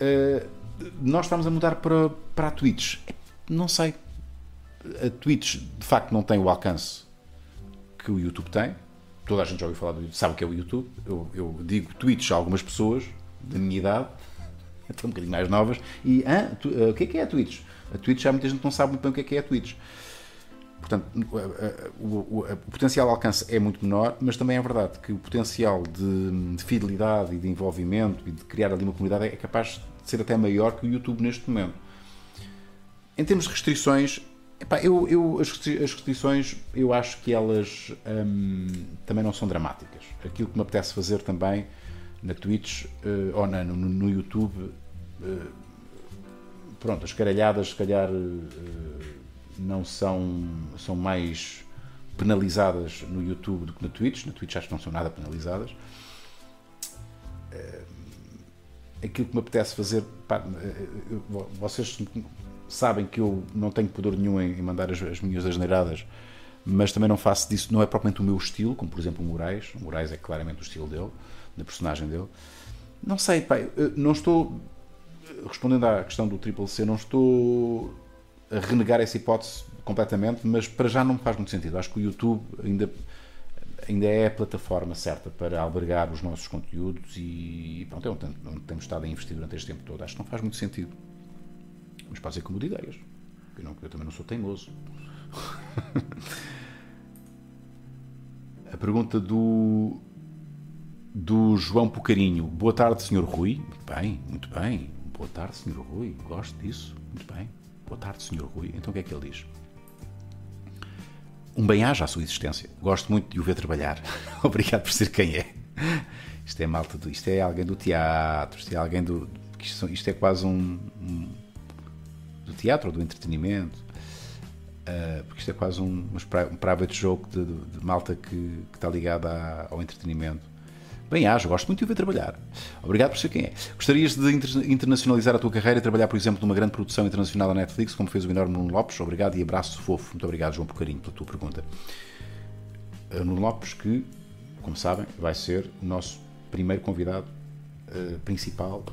Uh, nós estamos a mudar para, para a Twitch. Não sei. A Twitch, de facto, não tem o alcance que o YouTube tem. Toda a gente já ouviu falar do YouTube, sabe o que é o YouTube. Eu, eu digo Twitch a algumas pessoas da minha idade, até um bocadinho mais novas, e ah, tu, uh, o que é que é a Twitch? A Twitch já muita gente não sabe muito bem o que é que é a Twitch. Portanto, o, o, o, potencial de alcance é muito menor, mas também é verdade que o potencial de, de, fidelidade e de envolvimento e de criar ali uma comunidade é capaz ser até maior que o YouTube neste momento. Em termos de restrições, Epá, eu, eu, as restrições, eu acho que elas hum, também não são dramáticas. Aquilo que me apetece fazer também na Twitch uh, ou na, no, no, YouTube, uh, pronto, as caralhadas se calhar uh, não são, são mais penalizadas no YouTube do que na Twitch. Na Twitch acho que não são nada penalizadas. Aquilo que me apetece fazer, pá, vocês sabem que eu não tenho poder nenhum em mandar as, as minhas asneiradas, mas também não faço disso, não é propriamente o meu estilo, como por exemplo o Moraes. O Moraes é claramente o estilo dele, da personagem dele. Não sei, pai, não estou respondendo à questão do Triple C, não estou a renegar essa hipótese completamente, mas para já não me faz muito sentido. Acho que o YouTube ainda, ainda é a plataforma certa para albergar os nossos conteúdos e pronto, é onde temos estado a investir durante este tempo todo. Acho que não faz muito sentido mas pode ser que mude ideias. Eu, não, eu também não sou teimoso. A pergunta do, do João Pucarinho. Boa tarde, Sr. Rui. Muito bem, muito bem. Boa tarde, Sr. Rui. Gosto disso. Muito bem. Boa tarde, Sr. Rui. Então o que é que ele diz? Um bem-aja à sua existência. Gosto muito de o ver trabalhar. Obrigado por ser quem é. Isto é malta, do, isto é alguém do teatro, isto é alguém do. Isto, isto é quase um, um do teatro ou do entretenimento, uh, porque isto é quase um, um private joke de, de, de malta que, que, está ligada ao entretenimento. Bem, acho, gosto muito de ver trabalhar. Obrigado por ser quem é. Gostarias de inter internacionalizar a tua carreira e trabalhar, por exemplo, numa grande produção internacional da Netflix, como fez o enorme Nuno Lopes? Obrigado e abraço fofo. Muito obrigado, João, por carinho, pela tua pergunta. Uh, Nuno Lopes, que, como sabem, vai ser o nosso primeiro convidado uh, principal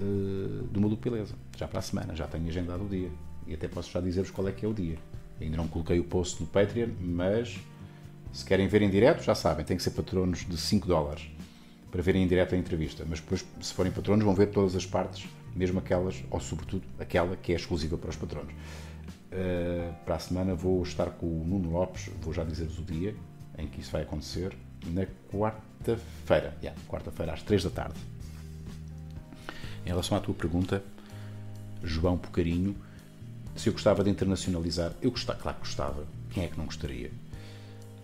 uh, do Maluco Beleza já para a semana, já tenho agendado o dia. E até posso já dizer-vos qual é que é o dia. Ainda não coloquei o post no Patreon, mas se querem ver em direto, já sabem, tem que ser patronos de 5 dólares para verem em direto a entrevista. Mas depois, se forem patronos, vão ver todas as partes, mesmo aquelas, ou sobretudo aquela que é exclusiva para os patronos. Uh, para a semana vou estar com o Nuno Lopes, vou já dizer-vos o dia em que isso vai acontecer, na quarta-feira, yeah, quarta-feira às 3 da tarde. Em relação à tua pergunta, João Pocarinho, se eu gostava de internacionalizar, eu gostava, claro que gostava, quem é que não gostaria?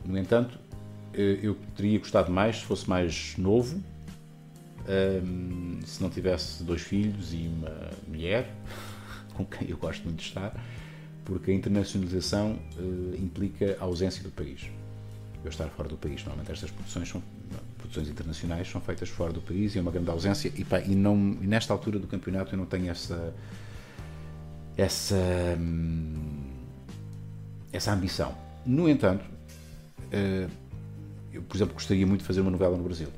No entanto, eu teria gostado mais se fosse mais novo, se não tivesse dois filhos e uma mulher, com quem eu gosto muito de estar, porque a internacionalização eh, implica a ausência do país. Eu estar fora do país. Normalmente estas produções são produções internacionais são feitas fora do país e é uma grande ausência e, pá, e, não, e nesta altura do campeonato eu não tenho essa essa, hum, essa ambição. No entanto, eh, eu, por exemplo, gostaria muito de fazer uma novela no Brasil.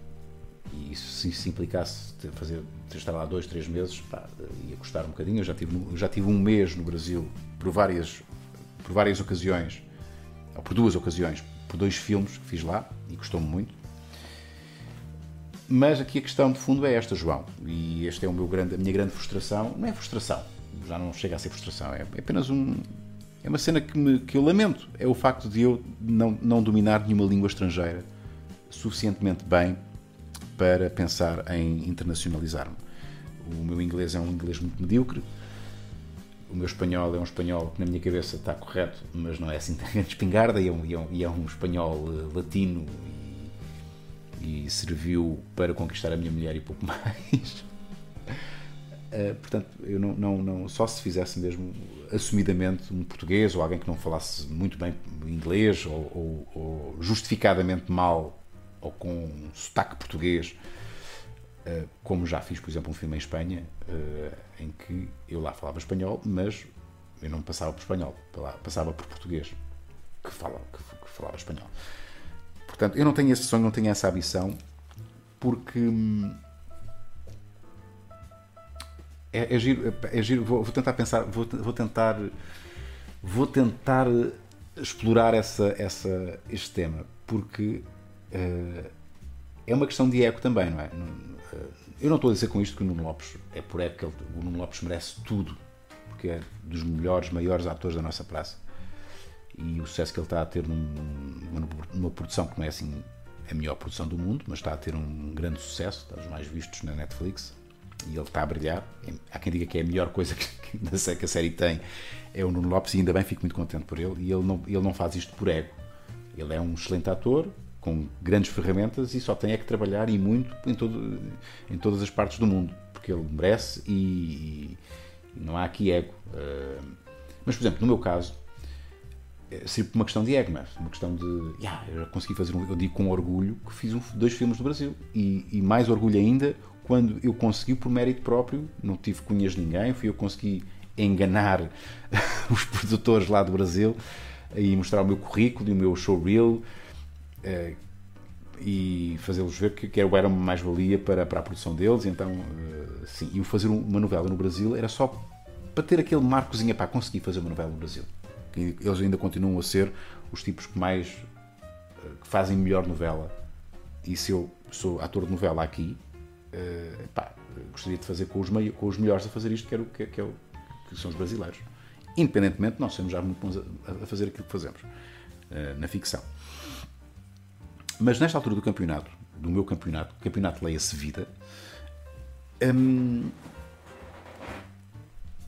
E isso, se, se implicasse fazer, estar lá dois, três meses, pá, ia custar um bocadinho. Eu já tive, já tive um mês no Brasil por várias, por várias ocasiões, ou por duas ocasiões, por dois filmes que fiz lá e custou-me muito. Mas aqui a questão de fundo é esta, João, e esta é o meu grande, a minha grande frustração. Não é frustração, já não chega a ser frustração, é apenas um. É uma cena que, me, que eu lamento. É o facto de eu não, não dominar nenhuma língua estrangeira suficientemente bem para pensar em internacionalizar-me. O meu inglês é um inglês muito medíocre. O meu espanhol é um espanhol que na minha cabeça está correto, mas não é assim tão espingarda, e é um, e é um, e é um espanhol eh, latino e, e serviu para conquistar a minha mulher e pouco mais. Uh, portanto, eu não, não, não, só se fizesse mesmo assumidamente um português ou alguém que não falasse muito bem inglês ou, ou, ou justificadamente mal ou com um sotaque português, uh, como já fiz, por exemplo, um filme em Espanha uh, em que eu lá falava espanhol, mas eu não passava por espanhol, passava por português que, fala, que, que falava espanhol. Portanto, eu não tenho esse sonho, não tenho essa ambição, porque hum, é, é giro, é giro vou, vou, tentar pensar, vou, vou tentar vou tentar explorar essa, essa, este tema, porque uh, é uma questão de eco também, não é? Uh, eu não estou a dizer com isto que o Nuno Lopes é por época, o Nuno Lopes merece tudo, porque é dos melhores, maiores atores da nossa praça. E o sucesso que ele está a ter num, numa, numa produção que não é assim a melhor produção do mundo, mas está a ter um grande sucesso, está dos mais vistos na Netflix e ele está a brilhar. Há quem diga que é a melhor coisa que, que a série tem é o Nuno Lopes e ainda bem fico muito contente por ele. E ele não, ele não faz isto por ego. Ele é um excelente ator, com grandes ferramentas e só tem é que trabalhar e muito em, todo, em todas as partes do mundo, porque ele merece e, e não há aqui ego. Uh, mas, por exemplo, no meu caso, é sempre uma questão de ego, mas uma questão de. Yeah, eu consegui fazer um. Eu digo com orgulho que fiz um, dois filmes no Brasil. E, e, mais orgulho ainda quando eu consegui por mérito próprio, não tive cunhas de ninguém, fui eu consegui enganar os produtores lá do Brasil e mostrar o meu currículo e o meu showreel eh, e fazê-los ver que, eu era uma mais-valia para, para a produção deles. Então, uh, sim, e fazer uma novela no Brasil era só para ter aquele marcozinho para conseguir fazer uma novela no Brasil. Eles ainda continuam a ser os tipos que mais uh, que fazem melhor novela. E se eu sou ator de novela aqui, uh, pá, gostaria de fazer com os, com os melhores a fazer isto, que, era, que, que, é o, que são os brasileiros. Independentemente, nós somos já muito bons a, a fazer aquilo que fazemos uh, na ficção. Mas nesta altura do campeonato, do meu campeonato, o campeonato leia-se vida, hum,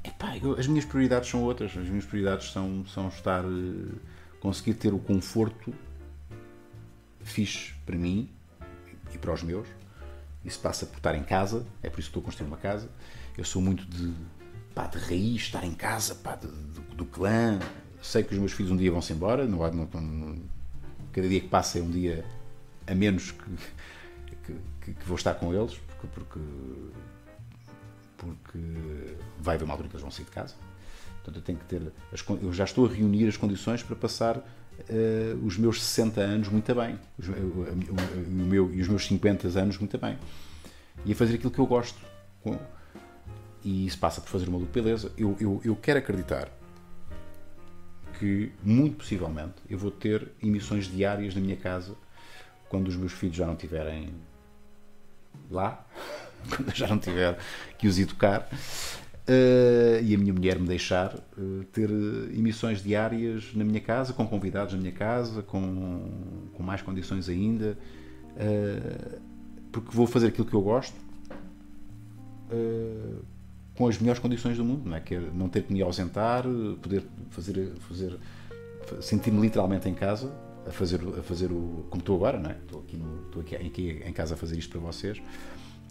epá, eu, as minhas prioridades são outras. As minhas prioridades são, são estar. Eh, conseguir ter o conforto fixe para mim e para os meus. Isso passa por estar em casa, é por isso que estou a construir uma casa. Eu sou muito de, pá, de raiz, estar em casa, pá, de, do clã. Sei que os meus filhos um dia vão-se embora, não, não, não, cada dia que passa é um dia a menos que, que, que, vou estar com eles, porque, porque, porque vai haver uma altura que eles vão sair de casa. Portanto, eu tenho que ter. As, eu já estou a reunir as condições para passar uh, os meus 60 anos muito bem, os, o, o, o, meu, e os meus 50 anos muito bem. E a fazer aquilo que eu gosto. E isso passa por fazer uma luta beleza. Eu, eu, eu quero acreditar que, muito possivelmente, eu vou ter emissões diárias na minha casa quando os meus filhos já não estiverem lá, quando eu já não tiver que os educar, uh, e a minha mulher me deixar uh, ter emissões diárias na minha casa, com convidados na minha casa, com, com mais condições ainda, uh, porque vou fazer aquilo que eu gosto. com as melhores condições do mundo, não é? Que é não ter que me ausentar, poder fazer, fazer sentir-me literalmente em casa, a fazer, a fazer o. como estou agora, não é? Estou aqui, no, estou aqui em casa a fazer isto para vocês,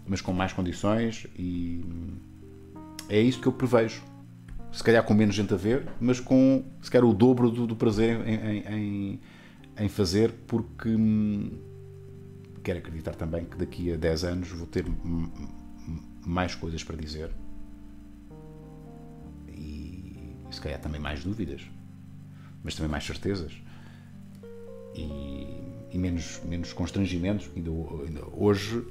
mas com mais condições e é isso que eu prevejo. Se calhar com menos gente a ver, mas com se calhar o dobro do, do prazer em, em, em, fazer, porque hum, quero acreditar também que daqui a 10 anos vou ter mais coisas para dizer e se calhar também mais dúvidas, mas também mais certezas e, e menos, menos constrangimentos. Ainda, ainda, hoje,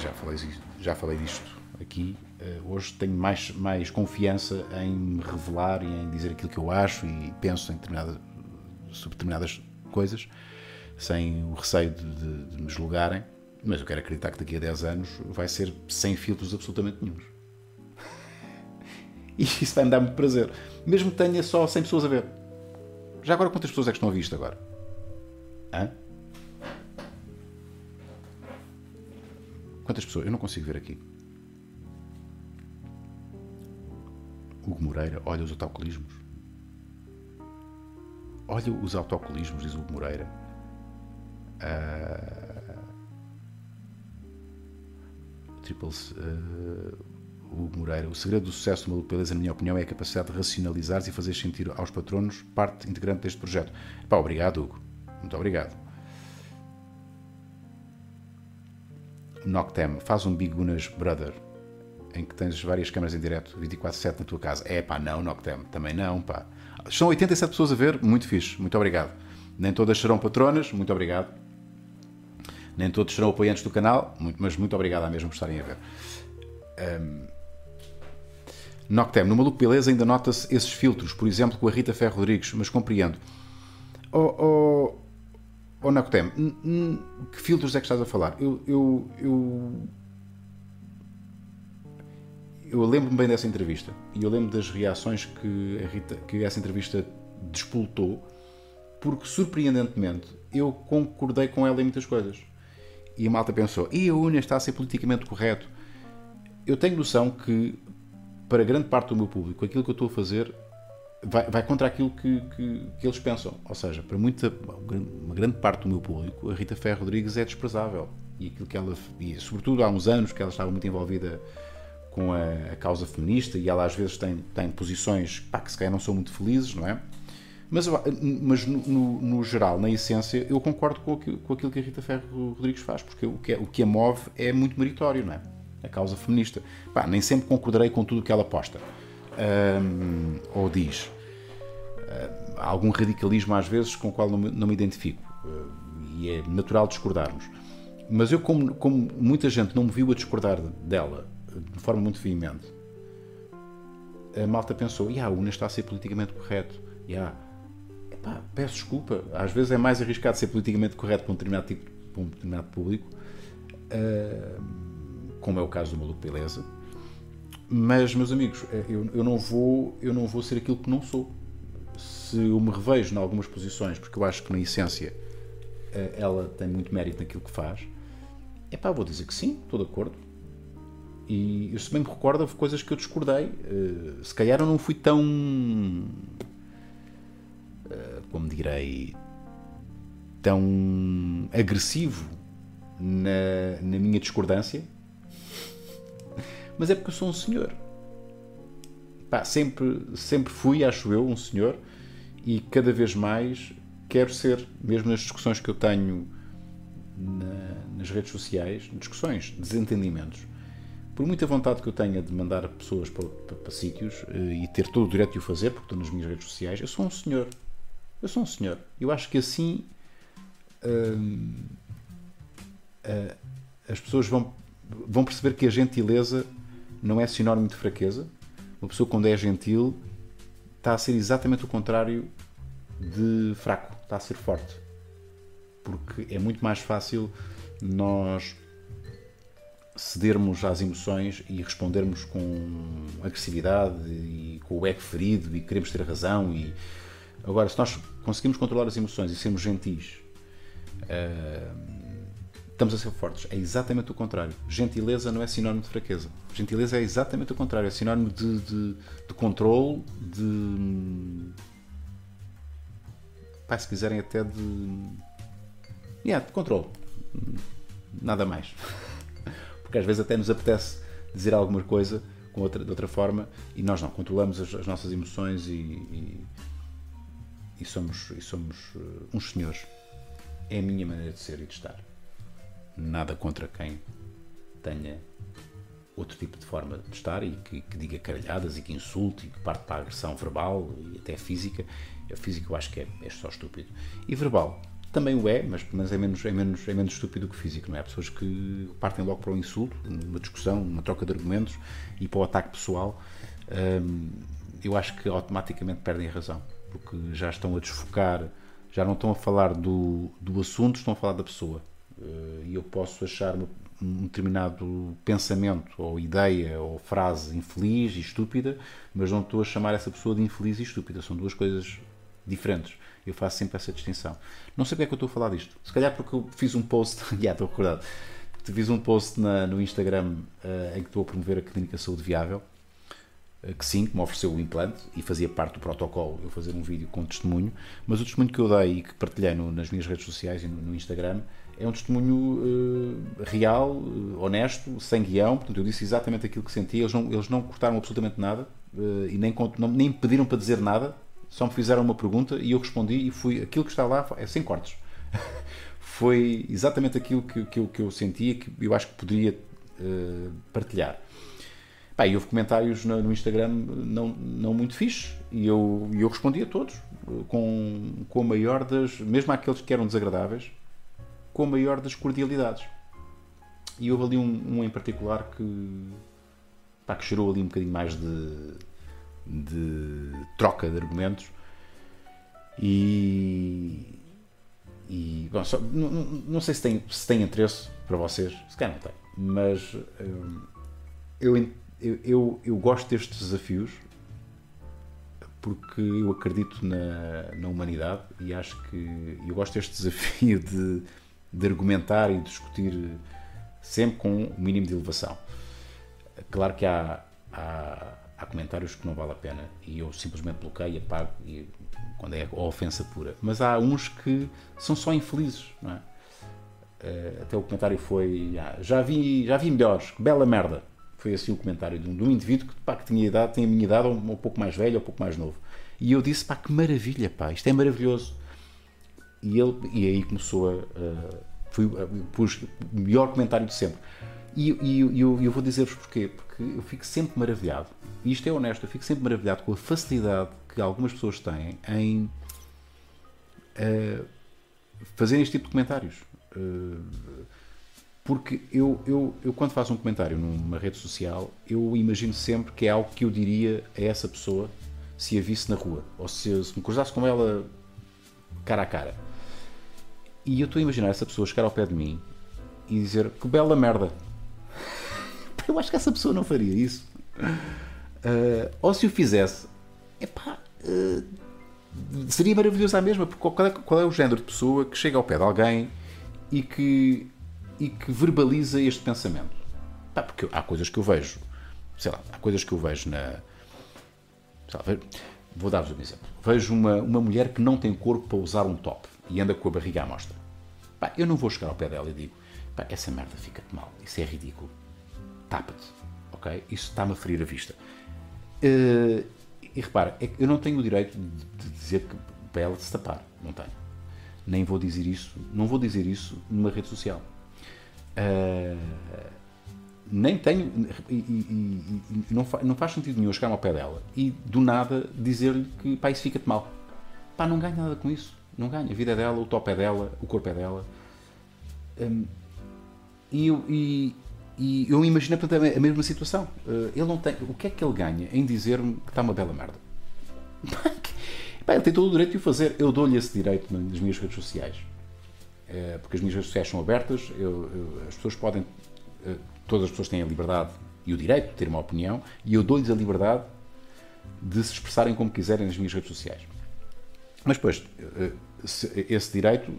já falei, já falei disto aqui, hoje tenho mais, mais confiança em me revelar e em dizer aquilo que eu acho e penso em determinada, sobre determinadas coisas, sem o receio de, de, de me julgarem. Mas eu quero acreditar que daqui a 10 anos vai ser sem filtros absolutamente nenhums. E isso vai me dar muito prazer. Mesmo que tenha só 100 pessoas a ver. Já agora quantas pessoas é que estão a ver isto agora? Hã? Quantas pessoas? Eu não consigo ver aqui. Hugo Moreira, olha os autocolismos. Olha os autocolismos, diz Hugo Moreira. Uh, triples. Uh, Hugo Moreira. O segredo do sucesso do Maluco Beleza, na minha opinião, é a capacidade de racionalizar-se e fazer sentir aos patronos parte integrante deste projeto. Pá, obrigado, Hugo. Muito obrigado. Noctem, faz um Big Gunas Brother em que tens várias câmaras em direto 24-7 na tua casa. É pá, não, Noctem, também não, pá. São 87 pessoas a ver, muito fixe, muito obrigado. Nem todas serão patronas, muito obrigado. Nem todos serão apoiantes do canal, muito, mas muito obrigado a mesmo por estarem a ver. Um, Noctem, no Maluco Beleza ainda nota-se esses filtros, por exemplo, com a Rita Ferro Rodrigues, mas compreendo. Oh, oh, oh Noctem, que filtros é que estás a falar? Eu, eu, eu, eu lembro-me bem dessa entrevista e eu lembro das reações que, Rita, que essa entrevista despoltou, porque surpreendentemente eu concordei com ela em muitas coisas. E a malta pensou, e a Unha está a ser politicamente correto. eu tenho noção que, para grande parte do meu público, aquilo que eu estou a fazer vai, vai contra aquilo que, que, que, eles pensam. Ou seja, para muita, uma grande parte do meu público, a Rita Ferro Rodrigues é desprezável. E aquilo que ela. E sobretudo há uns anos que ela estava muito envolvida com a, causa feminista e ela às vezes tem, tem posições pá, que se calhar não são muito felizes, não é? Mas, mas no, no, no, geral, na essência, eu concordo com aquilo, com aquilo que a Rita Ferro Rodrigues faz, porque o que, é, o que a move é muito meritório, não é? A causa feminista. Pá, nem sempre concordarei com tudo o que ela posta um, ou diz. Há algum radicalismo às vezes com o qual não me, não me identifico uh, e é natural discordarmos. Mas eu, como, como muita gente não me viu a discordar dela de forma muito veemente, a malta pensou: ah, o Una está a ser politicamente correto. Yeah. Epá, peço desculpa, às vezes é mais arriscado ser politicamente correto para um determinado, tipo, para um determinado público, uh, como é o caso do Maluco Beleza. Mas, meus amigos, eh, eu, eu, não vou, eu não vou ser aquilo que não sou. Se eu me revejo em algumas posições, porque eu acho que na essência uh, ela tem muito mérito naquilo que faz, é pá, vou dizer que sim, estou de acordo. E eu se bem me recordo, houve coisas que eu discordei. Uh, se calhar eu não fui tão eh, como direi, tão agressivo na, na minha discordância, mas é porque eu sou um senhor. Pá, sempre, sempre fui, acho eu, um senhor e cada vez mais quero ser, mesmo nas discussões que eu tenho na, nas redes sociais, discussões, desentendimentos. Por muita vontade que eu tenha de mandar pessoas para, para, para sítios eh, e ter todo o direito de o fazer, porque estou nas minhas redes sociais, eu sou um senhor. Eu sou um senhor. Eu acho que assim hum, uh, as pessoas vão, vão perceber que a gentileza não é sinónimo de fraqueza. Uma pessoa, quando é gentil, está a ser exatamente o contrário de fraco, está a ser forte. Porque é muito mais fácil nós cedermos às emoções e respondermos com agressividade e com o ego ferido e queremos ter razão e Agora, se nós conseguimos controlar as emoções e sermos gentis, uh, estamos a ser fortes. É exatamente o contrário. Gentileza não é sinónimo de fraqueza. Gentileza é exatamente o contrário. É sinónimo de, de, de controle, de. Pá, se quiserem, até de. Yeah, de controle. Nada mais. Porque às vezes até nos apetece dizer alguma coisa com outra, de outra forma e nós não. Controlamos as, as nossas emoções e, e e somos, e somos uh, uns senhores. É a minha maneira de ser e de estar. Nada contra quem tenha outro tipo de forma de estar e que, que, diga caralhadas e que insulte e que parte para a agressão verbal e até física. A física eu acho que é, é só estúpido. E verbal também o é, mas, mas é, menos, é, menos, é menos estúpido que físico, não é? Há pessoas que partem logo para o insulto, numa discussão, numa troca de argumentos e para o ataque pessoal. Hum, eu acho que automaticamente perdem a razão porque já estão a desfocar, já não estão a falar do, do assunto, estão a falar da pessoa. Eh, e eu posso achar um determinado pensamento, ou ideia, ou frase infeliz e estúpida, mas não estou a chamar essa pessoa de infeliz e estúpida. São duas coisas diferentes. Eu faço sempre essa distinção. Não sei porque é que eu estou a falar disto. Se calhar porque eu fiz um post, já estou recordado, fiz um post na, no Instagram uh, em que estou a promover a Clínica Saúde Viável eh, que sim, que me ofereceu o implante e fazia parte do protocolo eu fazer um vídeo com testemunho, mas o testemunho que eu dei e que partilhei no, nas minhas redes sociais e no, no Instagram é um testemunho uh, real, uh, honesto, sem guião, portanto eu disse exatamente aquilo que senti, eles não, eles não cortaram absolutamente nada uh, e nem, nem pediram para dizer nada, só me fizeram uma pergunta e eu respondi e fui, aquilo que está lá é sem cortes. Foi exatamente aquilo que, que, eu, que eu sentia que eu acho que poderia partilhar. Pá, e houve comentários no, no, Instagram não, não muito fixe e eu, eu respondi a todos com, com a maior das, mesmo aqueles que eram desagradáveis, com a maior das cordialidades. E houve ali um, um em particular que, pá, que cheirou ali um bocadinho mais de, de troca de argumentos e, e bom, só, não, não, sei se tem, se tem interesse para vocês, se calhar não tem, mas hum, eu eu, eu, eu, gosto destes desafios porque eu acredito na, na humanidade e acho que eu gosto deste desafio de, de argumentar e discutir sempre com o mínimo de elevação. claro que há, há, há, comentários que não vale a pena e eu simplesmente bloqueio, apago e, quando é ofensa pura. Mas há uns que são só infelizes, não é? Uh, até o comentário foi ah, já vi já vi melhores bela merda. Foi assim o comentário de um, de um indivíduo que, pá, que tinha idade tem a minha idade um, um, pouco mais velho ou um pouco mais novo. E eu disse pá que maravilha pá isto é maravilhoso. E ele e aí começou a, a foi pus o melhor comentário de sempre. E, e, e eu, eu, vou dizer-vos porquê. porque eu fico sempre maravilhado e isto é honesto eu fico sempre maravilhado com a facilidade que algumas pessoas têm em uh, fazerem este tipo de comentários eh, porque eu, eu, eu, quando faço um comentário numa rede social, eu imagino sempre que é algo que eu diria a essa pessoa se a visse na rua, ou se, se me cruzasse com ela cara a cara. E eu estou a imaginar essa pessoa chegar ao pé de mim e dizer que bela merda. Eu acho que essa pessoa não faria isso. Uh, ou se o fizesse, epá, uh, seria maravilhoso à mesma, porque qual é, qual é o género de pessoa que chega ao pé de alguém e que, e que verbaliza este pensamento. Porque há coisas que eu vejo, sei lá, há coisas que eu vejo na. Lá, vou dar-vos um exemplo. Vejo uma, uma mulher que não tem corpo para usar um top e anda com a barriga à mostra. Eu não vou chegar ao pé dela e digo: pá, essa merda fica-te mal, isso é ridículo. Tapa-te, ok? Isso está-me a ferir a vista. Uh, e repara, é eu não tenho o direito de dizer que para ela se tapar, não tenho nem vou dizer isso, não vou dizer isso numa rede social. Uh, nem tenho, e, e, e não, fa, não, faz sentido nenhum chegar ao pé dela e do nada dizer-lhe que pá, isso fica-te mal. Pá, não ganha nada com isso. Não ganha. A vida é dela, o top é dela, o corpo é dela. Um, e, e, eu imagino portanto, a mesma situação. Uh, ele não tem, o que é que ele ganha em dizer-me que está uma bela merda? Bem, ele tem todo o direito de o fazer. Eu dou-lhe esse direito nas minhas redes sociais. É, porque as minhas redes sociais são abertas, eu, eu, as pessoas podem. Eh, todas as pessoas têm a liberdade e o direito de ter uma opinião, e eu dou-lhes a liberdade de se expressarem como quiserem nas minhas redes sociais. Mas depois, eh, esse direito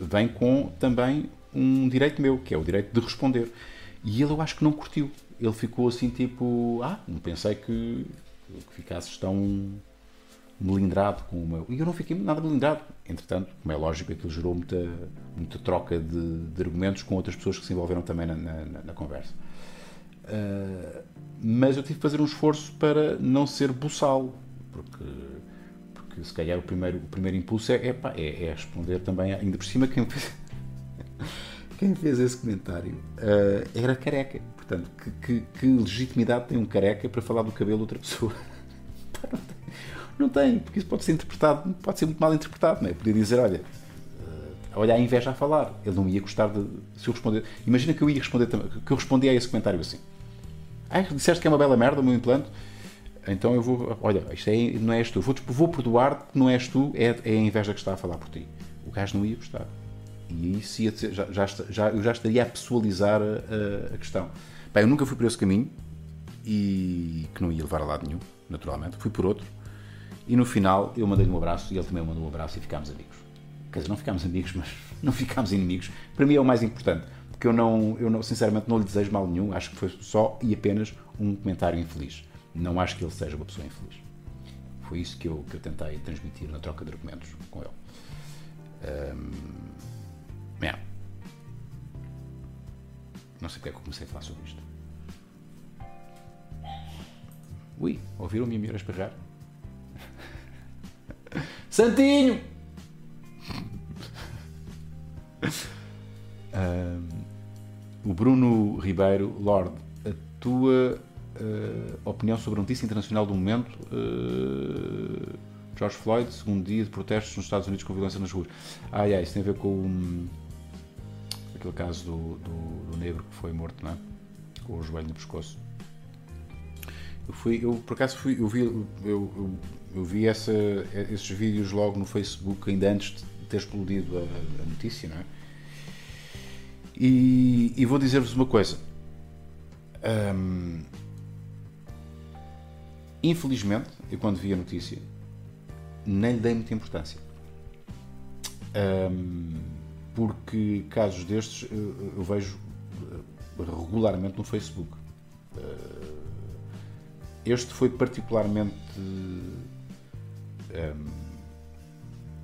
vem com também um direito meu, que é o direito de responder. E ele eu acho que não curtiu. Ele ficou assim tipo, ah, não pensei que, que ficasses tão melindrado com uma. E eu não fiquei nada melindrado. Entretanto, como é lógico, aquilo gerou muita, muita troca de, de argumentos com outras pessoas que se envolveram também na, na, na conversa. Uh, mas eu tive que fazer um esforço para não ser buçal, porque, porque se calhar o primeiro, o primeiro impulso é, é, é, é responder também, ainda por cima, quem fez, quem fez esse comentário uh, era careca. Portanto, que, que, que legitimidade tem um careca para falar do cabelo de outra pessoa? Não tem, porque isso pode ser interpretado, pode ser muito mal interpretado, não é? Podia dizer, olha, uh, olha a inveja a falar, ele não ia gostar de se eu responder. Imagina que eu ia responder que eu respondi a esse comentário assim. Ah, disseste que é uma bela merda o meu implante, então eu vou, olha, isto é, não és tu, vou, vou perdoar-te que não és tu, é, é a inveja que está a falar por ti. O gajo não ia gostar. E isso ia ser, já, já, já, eu já estaria a pessoalizar a, a, questão. Bem, eu nunca fui por esse caminho e que não ia levar a lado nenhum, naturalmente. Fui por outro e no final eu mandei-lhe um abraço e ele também mandou um abraço e ficámos amigos. Quer dizer, não ficámos amigos, mas não ficámos inimigos. Para mim é o mais importante, porque eu não, eu não, sinceramente não lhe desejo mal nenhum, acho que foi só e apenas um comentário infeliz. Não acho que ele seja uma pessoa infeliz. Foi isso que eu, que eu tentei transmitir na troca de argumentos com ele. Um, é. Não sei porque é que eu comecei a falar sobre isto. Ui, ouviram-me a minha espirrar? Santinho! o Bruno Ribeiro, Lord, a tua uh, opinião sobre a notícia internacional do momento. Uh, George Floyd, segundo dia de protestos nos Estados Unidos com violência nas ruas. Ah, yeah, isso tem a ver com um, aquele caso do, do, do, negro que foi morto, não é? Com o joelho no pescoço. Eu fui, eu por acaso fui, eu vi, eu, eu eu vi essa, esses vídeos logo no Facebook, ainda antes de ter explodido a, a notícia, não é? E, e vou dizer-vos uma coisa. infelizmente, eu quando vi a notícia, nem lhe dei muita importância. Porque casos destes eu, eu vejo regularmente no Facebook. este foi particularmente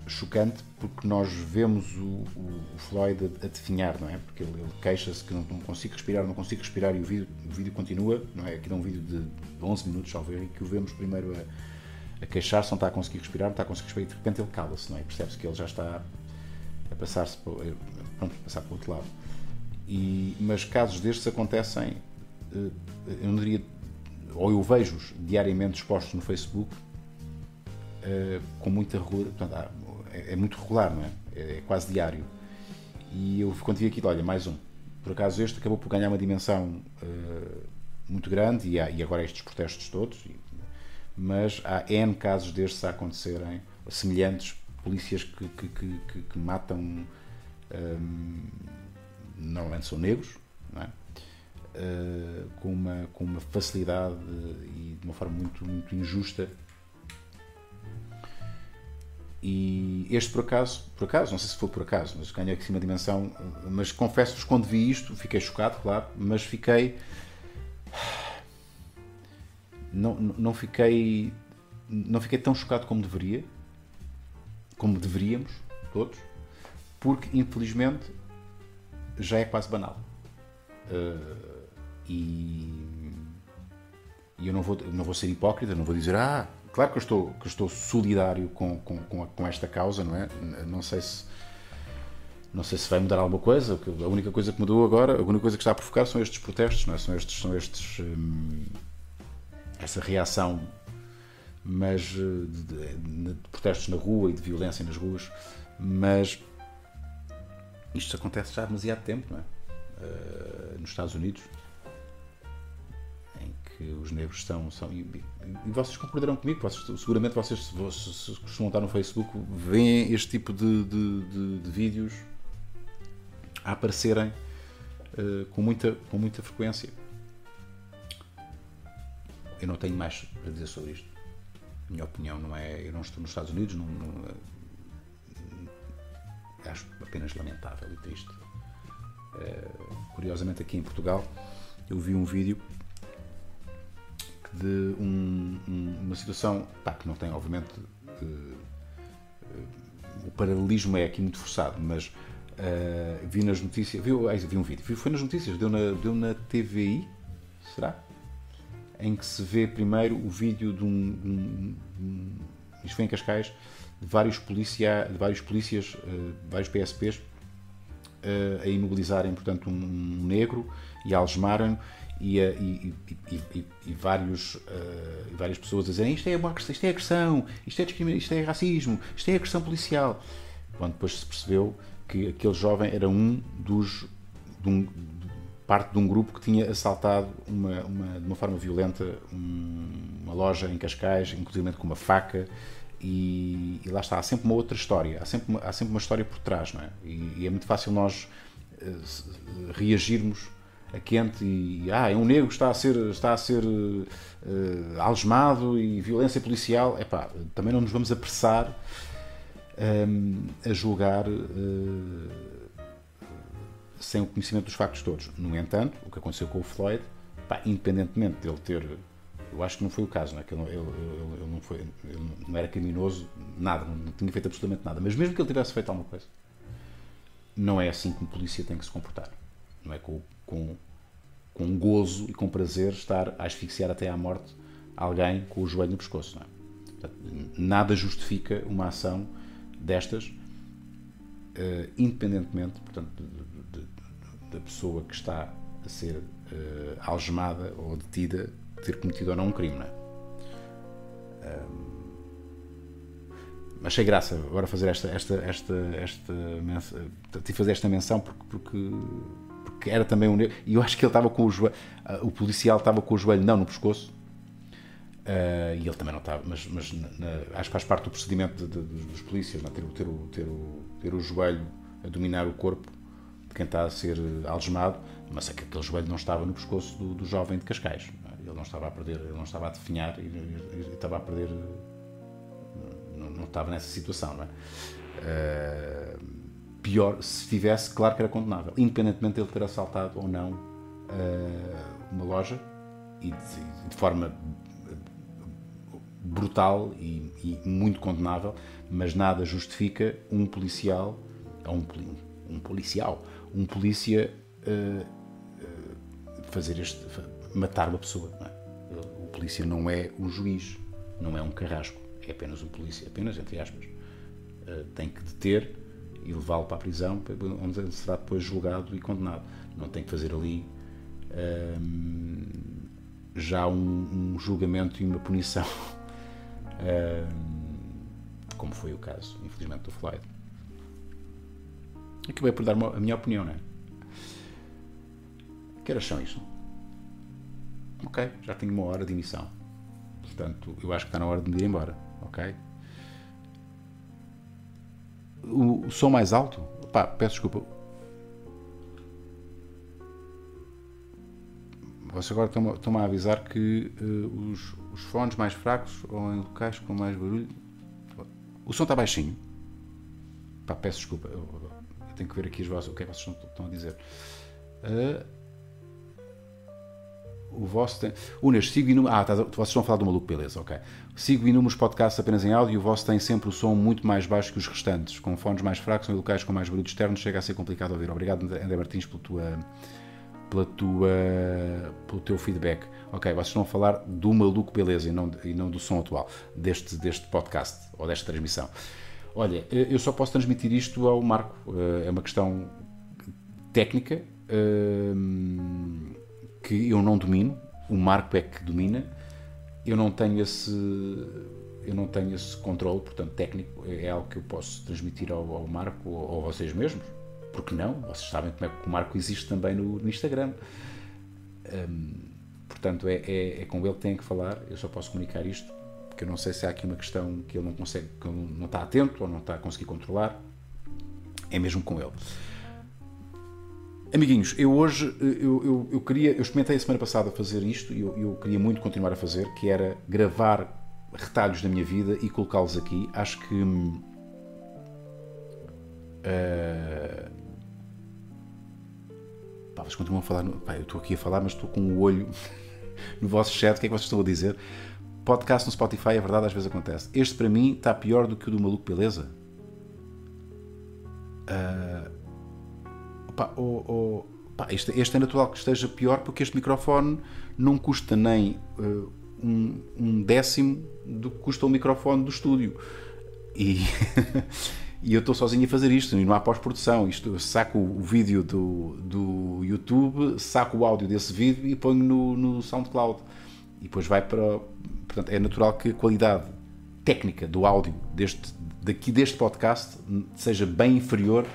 chocante porque nós vemos o, o, Floyd a, a, definhar, não é? Porque ele, ele queixa-se que não, não, consigo respirar, não consigo respirar e o vídeo, o vídeo continua, não é? Aqui é um vídeo de 11 minutos, talvez, e que o vemos primeiro a, a queixar-se, não está a conseguir respirar, não está a conseguir respirar e de repente ele cala-se, não é? Percebe-se que ele já está a passar-se para, passar para o outro lado. E, mas casos destes acontecem, eh, eu não diria, ou eu vejo-os diariamente expostos no Facebook, Uh, com muita regularidade é, é, muito regular, não é? é? quase diário. E eu, quando vi aquilo, olha, mais um. Por acaso este acabou por ganhar uma dimensão uh, muito grande e, e, agora estes protestos todos, mas há N casos destes a acontecerem, semelhantes, polícias que, que, que, que matam, um, normalmente são negros, é? Uh, com, uma, com uma facilidade e de uma forma muito, muito injusta e este, por acaso, por acaso, não sei se foi por acaso, mas ganhou aqui uma dimensão. Mas confesso-vos, quando vi isto, fiquei chocado, claro, mas fiquei. Não, não fiquei. Não fiquei tão chocado como deveria, como deveríamos, todos, porque infelizmente já é quase banal. Uh, e, e eu não vou, não vou ser hipócrita, não vou dizer, ah, Claro que eu estou, que eu estou solidário com, com, com, com, esta causa, não é? Não sei se não sei se vai mudar alguma coisa. A única coisa que mudou agora, a única coisa que está a provocar são estes protestos, não é? São estes, são estes hum, essa reação, mas eh, de, de, protestos na rua e de violência nas ruas, mas isto acontece já há demasiado tempo, não é? Uh, nos Estados Unidos que os negros são. são e, e vocês concordarão comigo, vocês, seguramente vocês, se costumam estar no Facebook, veem este tipo de, de, de, de vídeos a aparecerem uh, com, muita, com muita frequência. Eu não tenho mais para dizer sobre isto. Minha opinião não é. Eu não estou nos Estados Unidos, não, não acho apenas lamentável e triste. Uh, curiosamente, aqui em Portugal, eu vi um vídeo de um, um, uma situação pá, que não tem, obviamente, uh, uh, o paralelismo é aqui muito forçado, mas vi nas notícias, vi, vi um vídeo, vi, foi nas notícias, deu na, deu na TVI, será? Em que se vê primeiro o vídeo de um, um, um isto foi em Cascais, de vários, policia, de vários polícias, vários PSPs, a imobilizarem, portanto, um negro e a algemarem e, e, e, e vários, uh, várias pessoas a dizerem isto é, uma, isto é agressão, isto é isto é racismo, isto é agressão policial. Quando depois se percebeu que aquele jovem era um dos. De um, de parte de um grupo que tinha assaltado uma, uma, de uma forma violenta um, uma loja em Cascais, inclusive com uma faca. E, e, lá está, há sempre uma outra história, há sempre uma, há sempre uma história por trás, não é? E, e é muito fácil nós uh, reagirmos a quente e ah, é um negro está a ser, está a ser uh, algemado e violência policial, epá, também não nos vamos apressar um, a julgar uh, sem o conhecimento dos factos todos. No entanto, o que aconteceu com o Floyd, pá, independentemente dele ter. Eu acho que não foi o caso, não é? que ele, ele, ele, não, foi, ele não era criminoso, nada, não tinha feito absolutamente nada. Mas mesmo que ele tivesse feito alguma coisa, não é assim que uma polícia tem que se comportar. Não é com, com, com gozo e com prazer estar a asfixiar até à morte alguém com o joelho no pescoço. É? Portanto, nada justifica uma ação destas, uh, independentemente portanto, da pessoa que está a ser uh, algemada ou detida ter cometido ou não um crime. Não é? Um, achei graça agora fazer esta esta esta esta, esta fazer esta menção porque, porque que era também um e eu acho que ele estava com o joelho, uh, o policial estava com o joelho não no pescoço, uh, e ele também não estava, mas, mas na, na, acho que faz parte do procedimento de, de, dos polícias, não? É? Ter, ter, o, ter, o, ter o joelho a dominar o corpo quem está a ser algemado, mas é que aquele joelho não estava no pescoço do, do jovem de Cascais, é? ele não estava a perder, ele não estava a definhar e, e, e estava a perder, não, não, estava nessa situação, não é? Uh, pior, se tivesse, claro que era condenável, independentemente de ele ter assaltado ou não uh, uma loja, e de, de forma brutal e, e, muito condenável, mas nada justifica um policial, um, um policial, um polícia uh, uh, fazer este, matar uma pessoa. É? O polícia não é um juiz, não é um carrasco, é apenas um polícia, apenas entre aspas. Uh, tem que deter e levá-lo para a prisão, onde será depois julgado e condenado. Não tem que fazer ali já um, um julgamento e uma punição como foi o caso, infelizmente, do Floyd. Acabei por dar a minha opinião, não é? Que horas são isso? Ok, já tenho uma hora de emissão. Portanto, eu acho que está na hora de me ir embora. Ok? O, o som mais alto? Pá, peço desculpa. Vocês agora estão-me a avisar que uh, os, os fones mais fracos ou em locais com mais barulho. O som está baixinho. Pá, peço desculpa. Eu, tenho que ver aqui as vozes. O que é que vocês estão a dizer? Uh, o vosso tem. Unas, sigo inúmeros. Ah, tá, vocês estão a falar do maluco, beleza, ok. Sigo inúmeros podcasts apenas em áudio e o vosso tem sempre o som muito mais baixo que os restantes. Com fones mais fracos em locais com mais barulho externo, chega a ser complicado ouvir. Obrigado, André Martins, pela tua pela tua, pelo teu feedback. Ok, vocês estão a falar do maluco beleza e não, e não do som atual, deste, deste podcast ou desta transmissão. Olha, eu só posso transmitir isto ao Marco. Eh, é uma questão técnica eh, que eu não domino. O Marco é que domina. Eu não tenho esse, eu não tenho esse controle, portanto, técnico. É algo que eu posso transmitir ao, ao Marco ou a vocês mesmos porque não? Vocês sabem como é que o Marco existe também no, no Instagram. Um, portanto, é, é, é, com ele que têm que falar. Eu só posso comunicar isto, porque eu não sei se há aqui uma questão que ele não consegue, que ele não está atento ou não está a conseguir controlar. É mesmo com ele. Amiguinhos, eu hoje eu, eu, eu queria, eu experimentei a semana passada fazer isto e eu, eu queria muito continuar a fazer, que era gravar retalhos da minha vida e colocá-los aqui. Acho que uh, Pá, vocês continuam a falar. No... Pá, eu estou aqui a falar, mas estou com o olho no vosso chat. O que é que vocês estão a dizer? Podcast no Spotify, é verdade, às vezes acontece. Este para mim está pior do que o do Maluco Beleza. Uh, pá, oh, oh, pá, este, este, é natural que esteja pior porque este microfone não custa nem uh, um, um, décimo do que custa o microfone do estúdio. E e eu estou sozinho a fazer isto, e não há pós-produção. Isto, saco o vídeo do, do YouTube, saco o áudio desse vídeo e ponho no, no SoundCloud. E depois vai para. Portanto, é natural que a qualidade técnica do áudio deste, daqui deste podcast seja bem inferior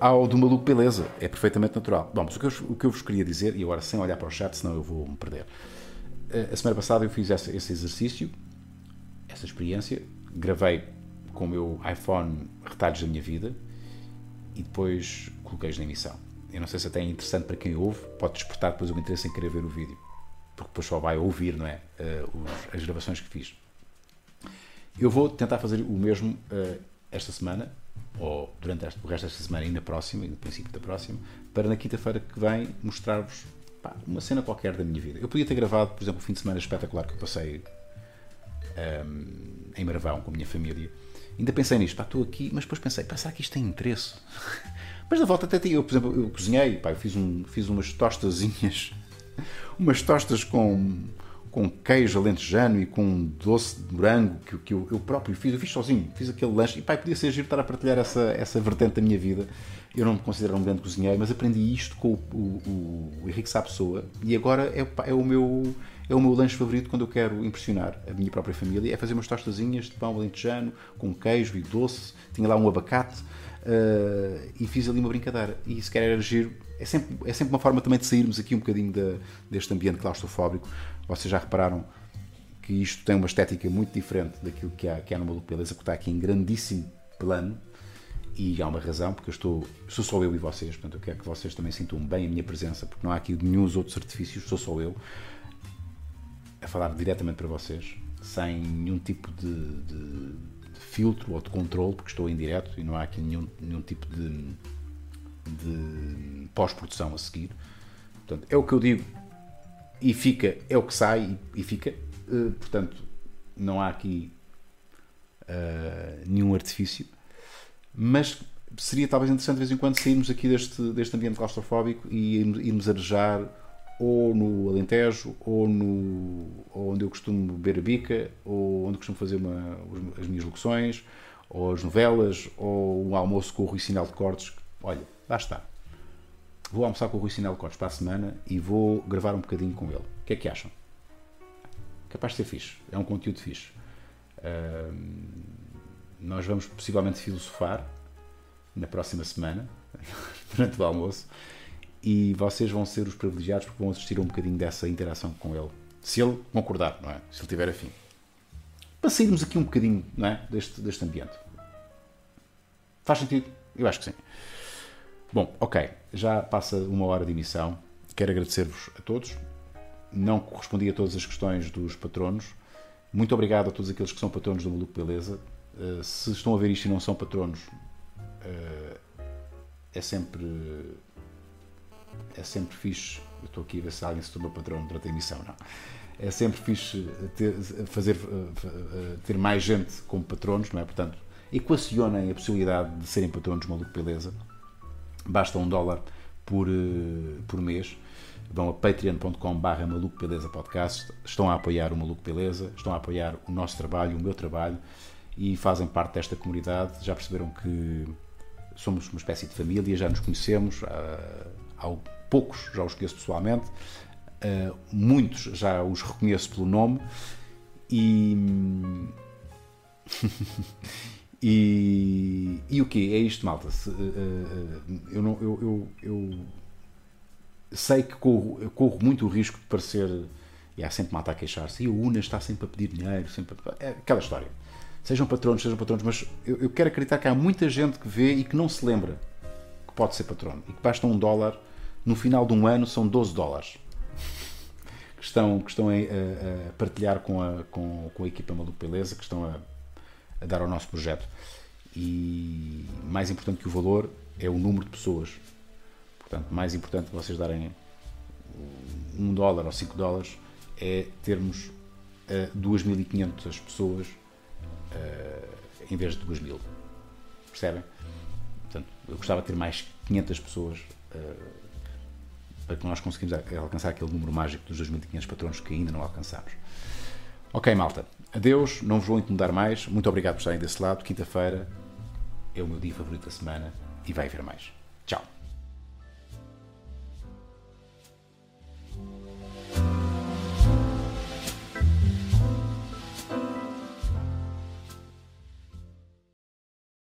ao do maluco beleza. É perfeitamente natural. Bom, mas o que, eu, o que eu vos queria dizer, e agora sem olhar para o chat, senão eu vou me perder. Eh, a semana passada eu fiz esse, esse exercício, essa experiência, gravei com o meu iPhone retalhos da minha vida e depois coloquei-os na emissão. Eu não sei se até é interessante para quem ouve, pode despertar depois o interesse em querer ver o vídeo, porque depois só vai ouvir, não é? Uh, os, as gravações que fiz. Eu vou tentar fazer o mesmo uh, esta semana, ou durante este, o resto desta semana e na próxima, e no princípio da próxima, para na quinta-feira que vem mostrar-vos uma cena qualquer da minha vida. Eu podia ter gravado, por exemplo, o fim de semana espetacular que eu passei um, ehm, em Maravão com a minha família Ainda pensei nisto, pá, estou aqui, mas depois pensei, pá, será que isto tem interesse? Mas na volta até tinha, eu, por exemplo, eu cozinhei, pá, eu fiz, um, fiz umas tostazinhas, umas tostas com, com queijo alentejano e com doce de morango que, que eu, eu, próprio fiz, eu fiz sozinho, fiz aquele lanche e pá, podia ser giro estar a partilhar essa, essa vertente da minha vida. Eu não me considero um grande cozinheiro, mas aprendi isto com o, o, o Henrique Sá Pessoa e agora é, é o meu é o meu lanche favorito quando eu quero impressionar a minha própria família. É fazer umas tostazinhas de pão alentejano com queijo e doce. Tinha lá um abacate uh, e fiz ali uma brincadeira. E se quer era giro. É sempre, é sempre uma forma também de sairmos aqui um bocadinho de, deste ambiente claustrofóbico. Vocês já repararam que isto tem uma estética muito diferente daquilo que há, que há no Maluco Beleza, que está aqui em grandíssimo plano. E há uma razão, porque eu estou, sou só eu e vocês, portanto eu quero que vocês também sintam bem a minha presença, porque não há aqui nenhum outros artifícios, sou só eu a falar diretamente para vocês, sem nenhum tipo de, de, de filtro ou de controle, porque estou em direto e não há aqui nenhum, nenhum tipo de, de pós-produção a seguir. Portanto, é o que eu digo e fica, é o que sai e, fica. Uh, portanto, não há aqui uh, nenhum artifício. Mas seria talvez interessante de vez em quando sairmos aqui deste, deste ambiente claustrofóbico e irmos arejar ou no Alentejo, ou, no, ou onde eu costumo beber a bica, ou onde costumo fazer uma, as minhas locuções, ou as novelas, ou um almoço com o Rui Sinal de Cortes. Olha, lá está. Vou almoçar com o Rui Sinal de Cortes para a semana e vou gravar um bocadinho com ele. O que é que acham? Capaz de ser fixe. É um conteúdo fixe. Uh, nós vamos possivelmente filosofar na próxima semana, durante o almoço, e vocês vão ser os privilegiados porque vão assistir um bocadinho dessa interação com ele. Se ele concordar, não é? Se ele tiver afim. Para sairmos aqui um bocadinho não é? deste, deste ambiente. Faz sentido? Eu acho que sim. Bom, ok. Já passa uma hora de emissão. Quero agradecer-vos a todos. Não correspondi a todas as questões dos patronos. Muito obrigado a todos aqueles que são patronos do Maluco Beleza. Uh, se estão a ver isto e não são patronos, uh, é sempre é sempre fixe. Eu estou aqui a ver se alguém se tornou patrão durante a emissão, não. É sempre fixe ter, fazer, ter mais gente como patronos, não é? Portanto, equacionem a possibilidade de serem patronos Maluco Beleza. Basta um dólar por, por mês. Vão a patreon.com.br Maluco Beleza Podcast. Estão a apoiar o Maluco Beleza, estão a apoiar o nosso trabalho, o meu trabalho e fazem parte desta comunidade. Já perceberam que somos uma espécie de família, já nos conhecemos há, há poucos já os conheço pessoalmente, uh, muitos já os reconheço pelo nome e. e, e o que É isto, malta. Se, uh, eu, não, eu, eu, eu, sei que corro, corro muito o risco de parecer. E há sempre malta a queixar-se. E o UNA está sempre a pedir dinheiro. Sempre a... É aquela história. Sejam patronos, sejam patronos, mas eu, eu quero acreditar que há muita gente que vê e que não se lembra que pode ser patrono e que basta um dólar no final de um ano são 12 dólares que estão, que estão a, a, partilhar com a, com, com a equipa Maluco Beleza, que estão a, a dar ao nosso projeto. E mais importante que o valor é o número de pessoas. Portanto, mais importante que vocês darem um dólar ou cinco dólares é termos uh, 2.500 pessoas uh, em vez de 2.000. Percebem? Portanto, eu gostava de ter mais 500 pessoas uh, para que nós conseguimos alcançar aquele número mágico dos 2.500 patronos que ainda não alcançamos. Ok, malta. Adeus, não vos vou incomodar mais. Muito obrigado por estarem desse lado. Quinta-feira é o meu dia favorito da semana e vai haver mais. Tchau.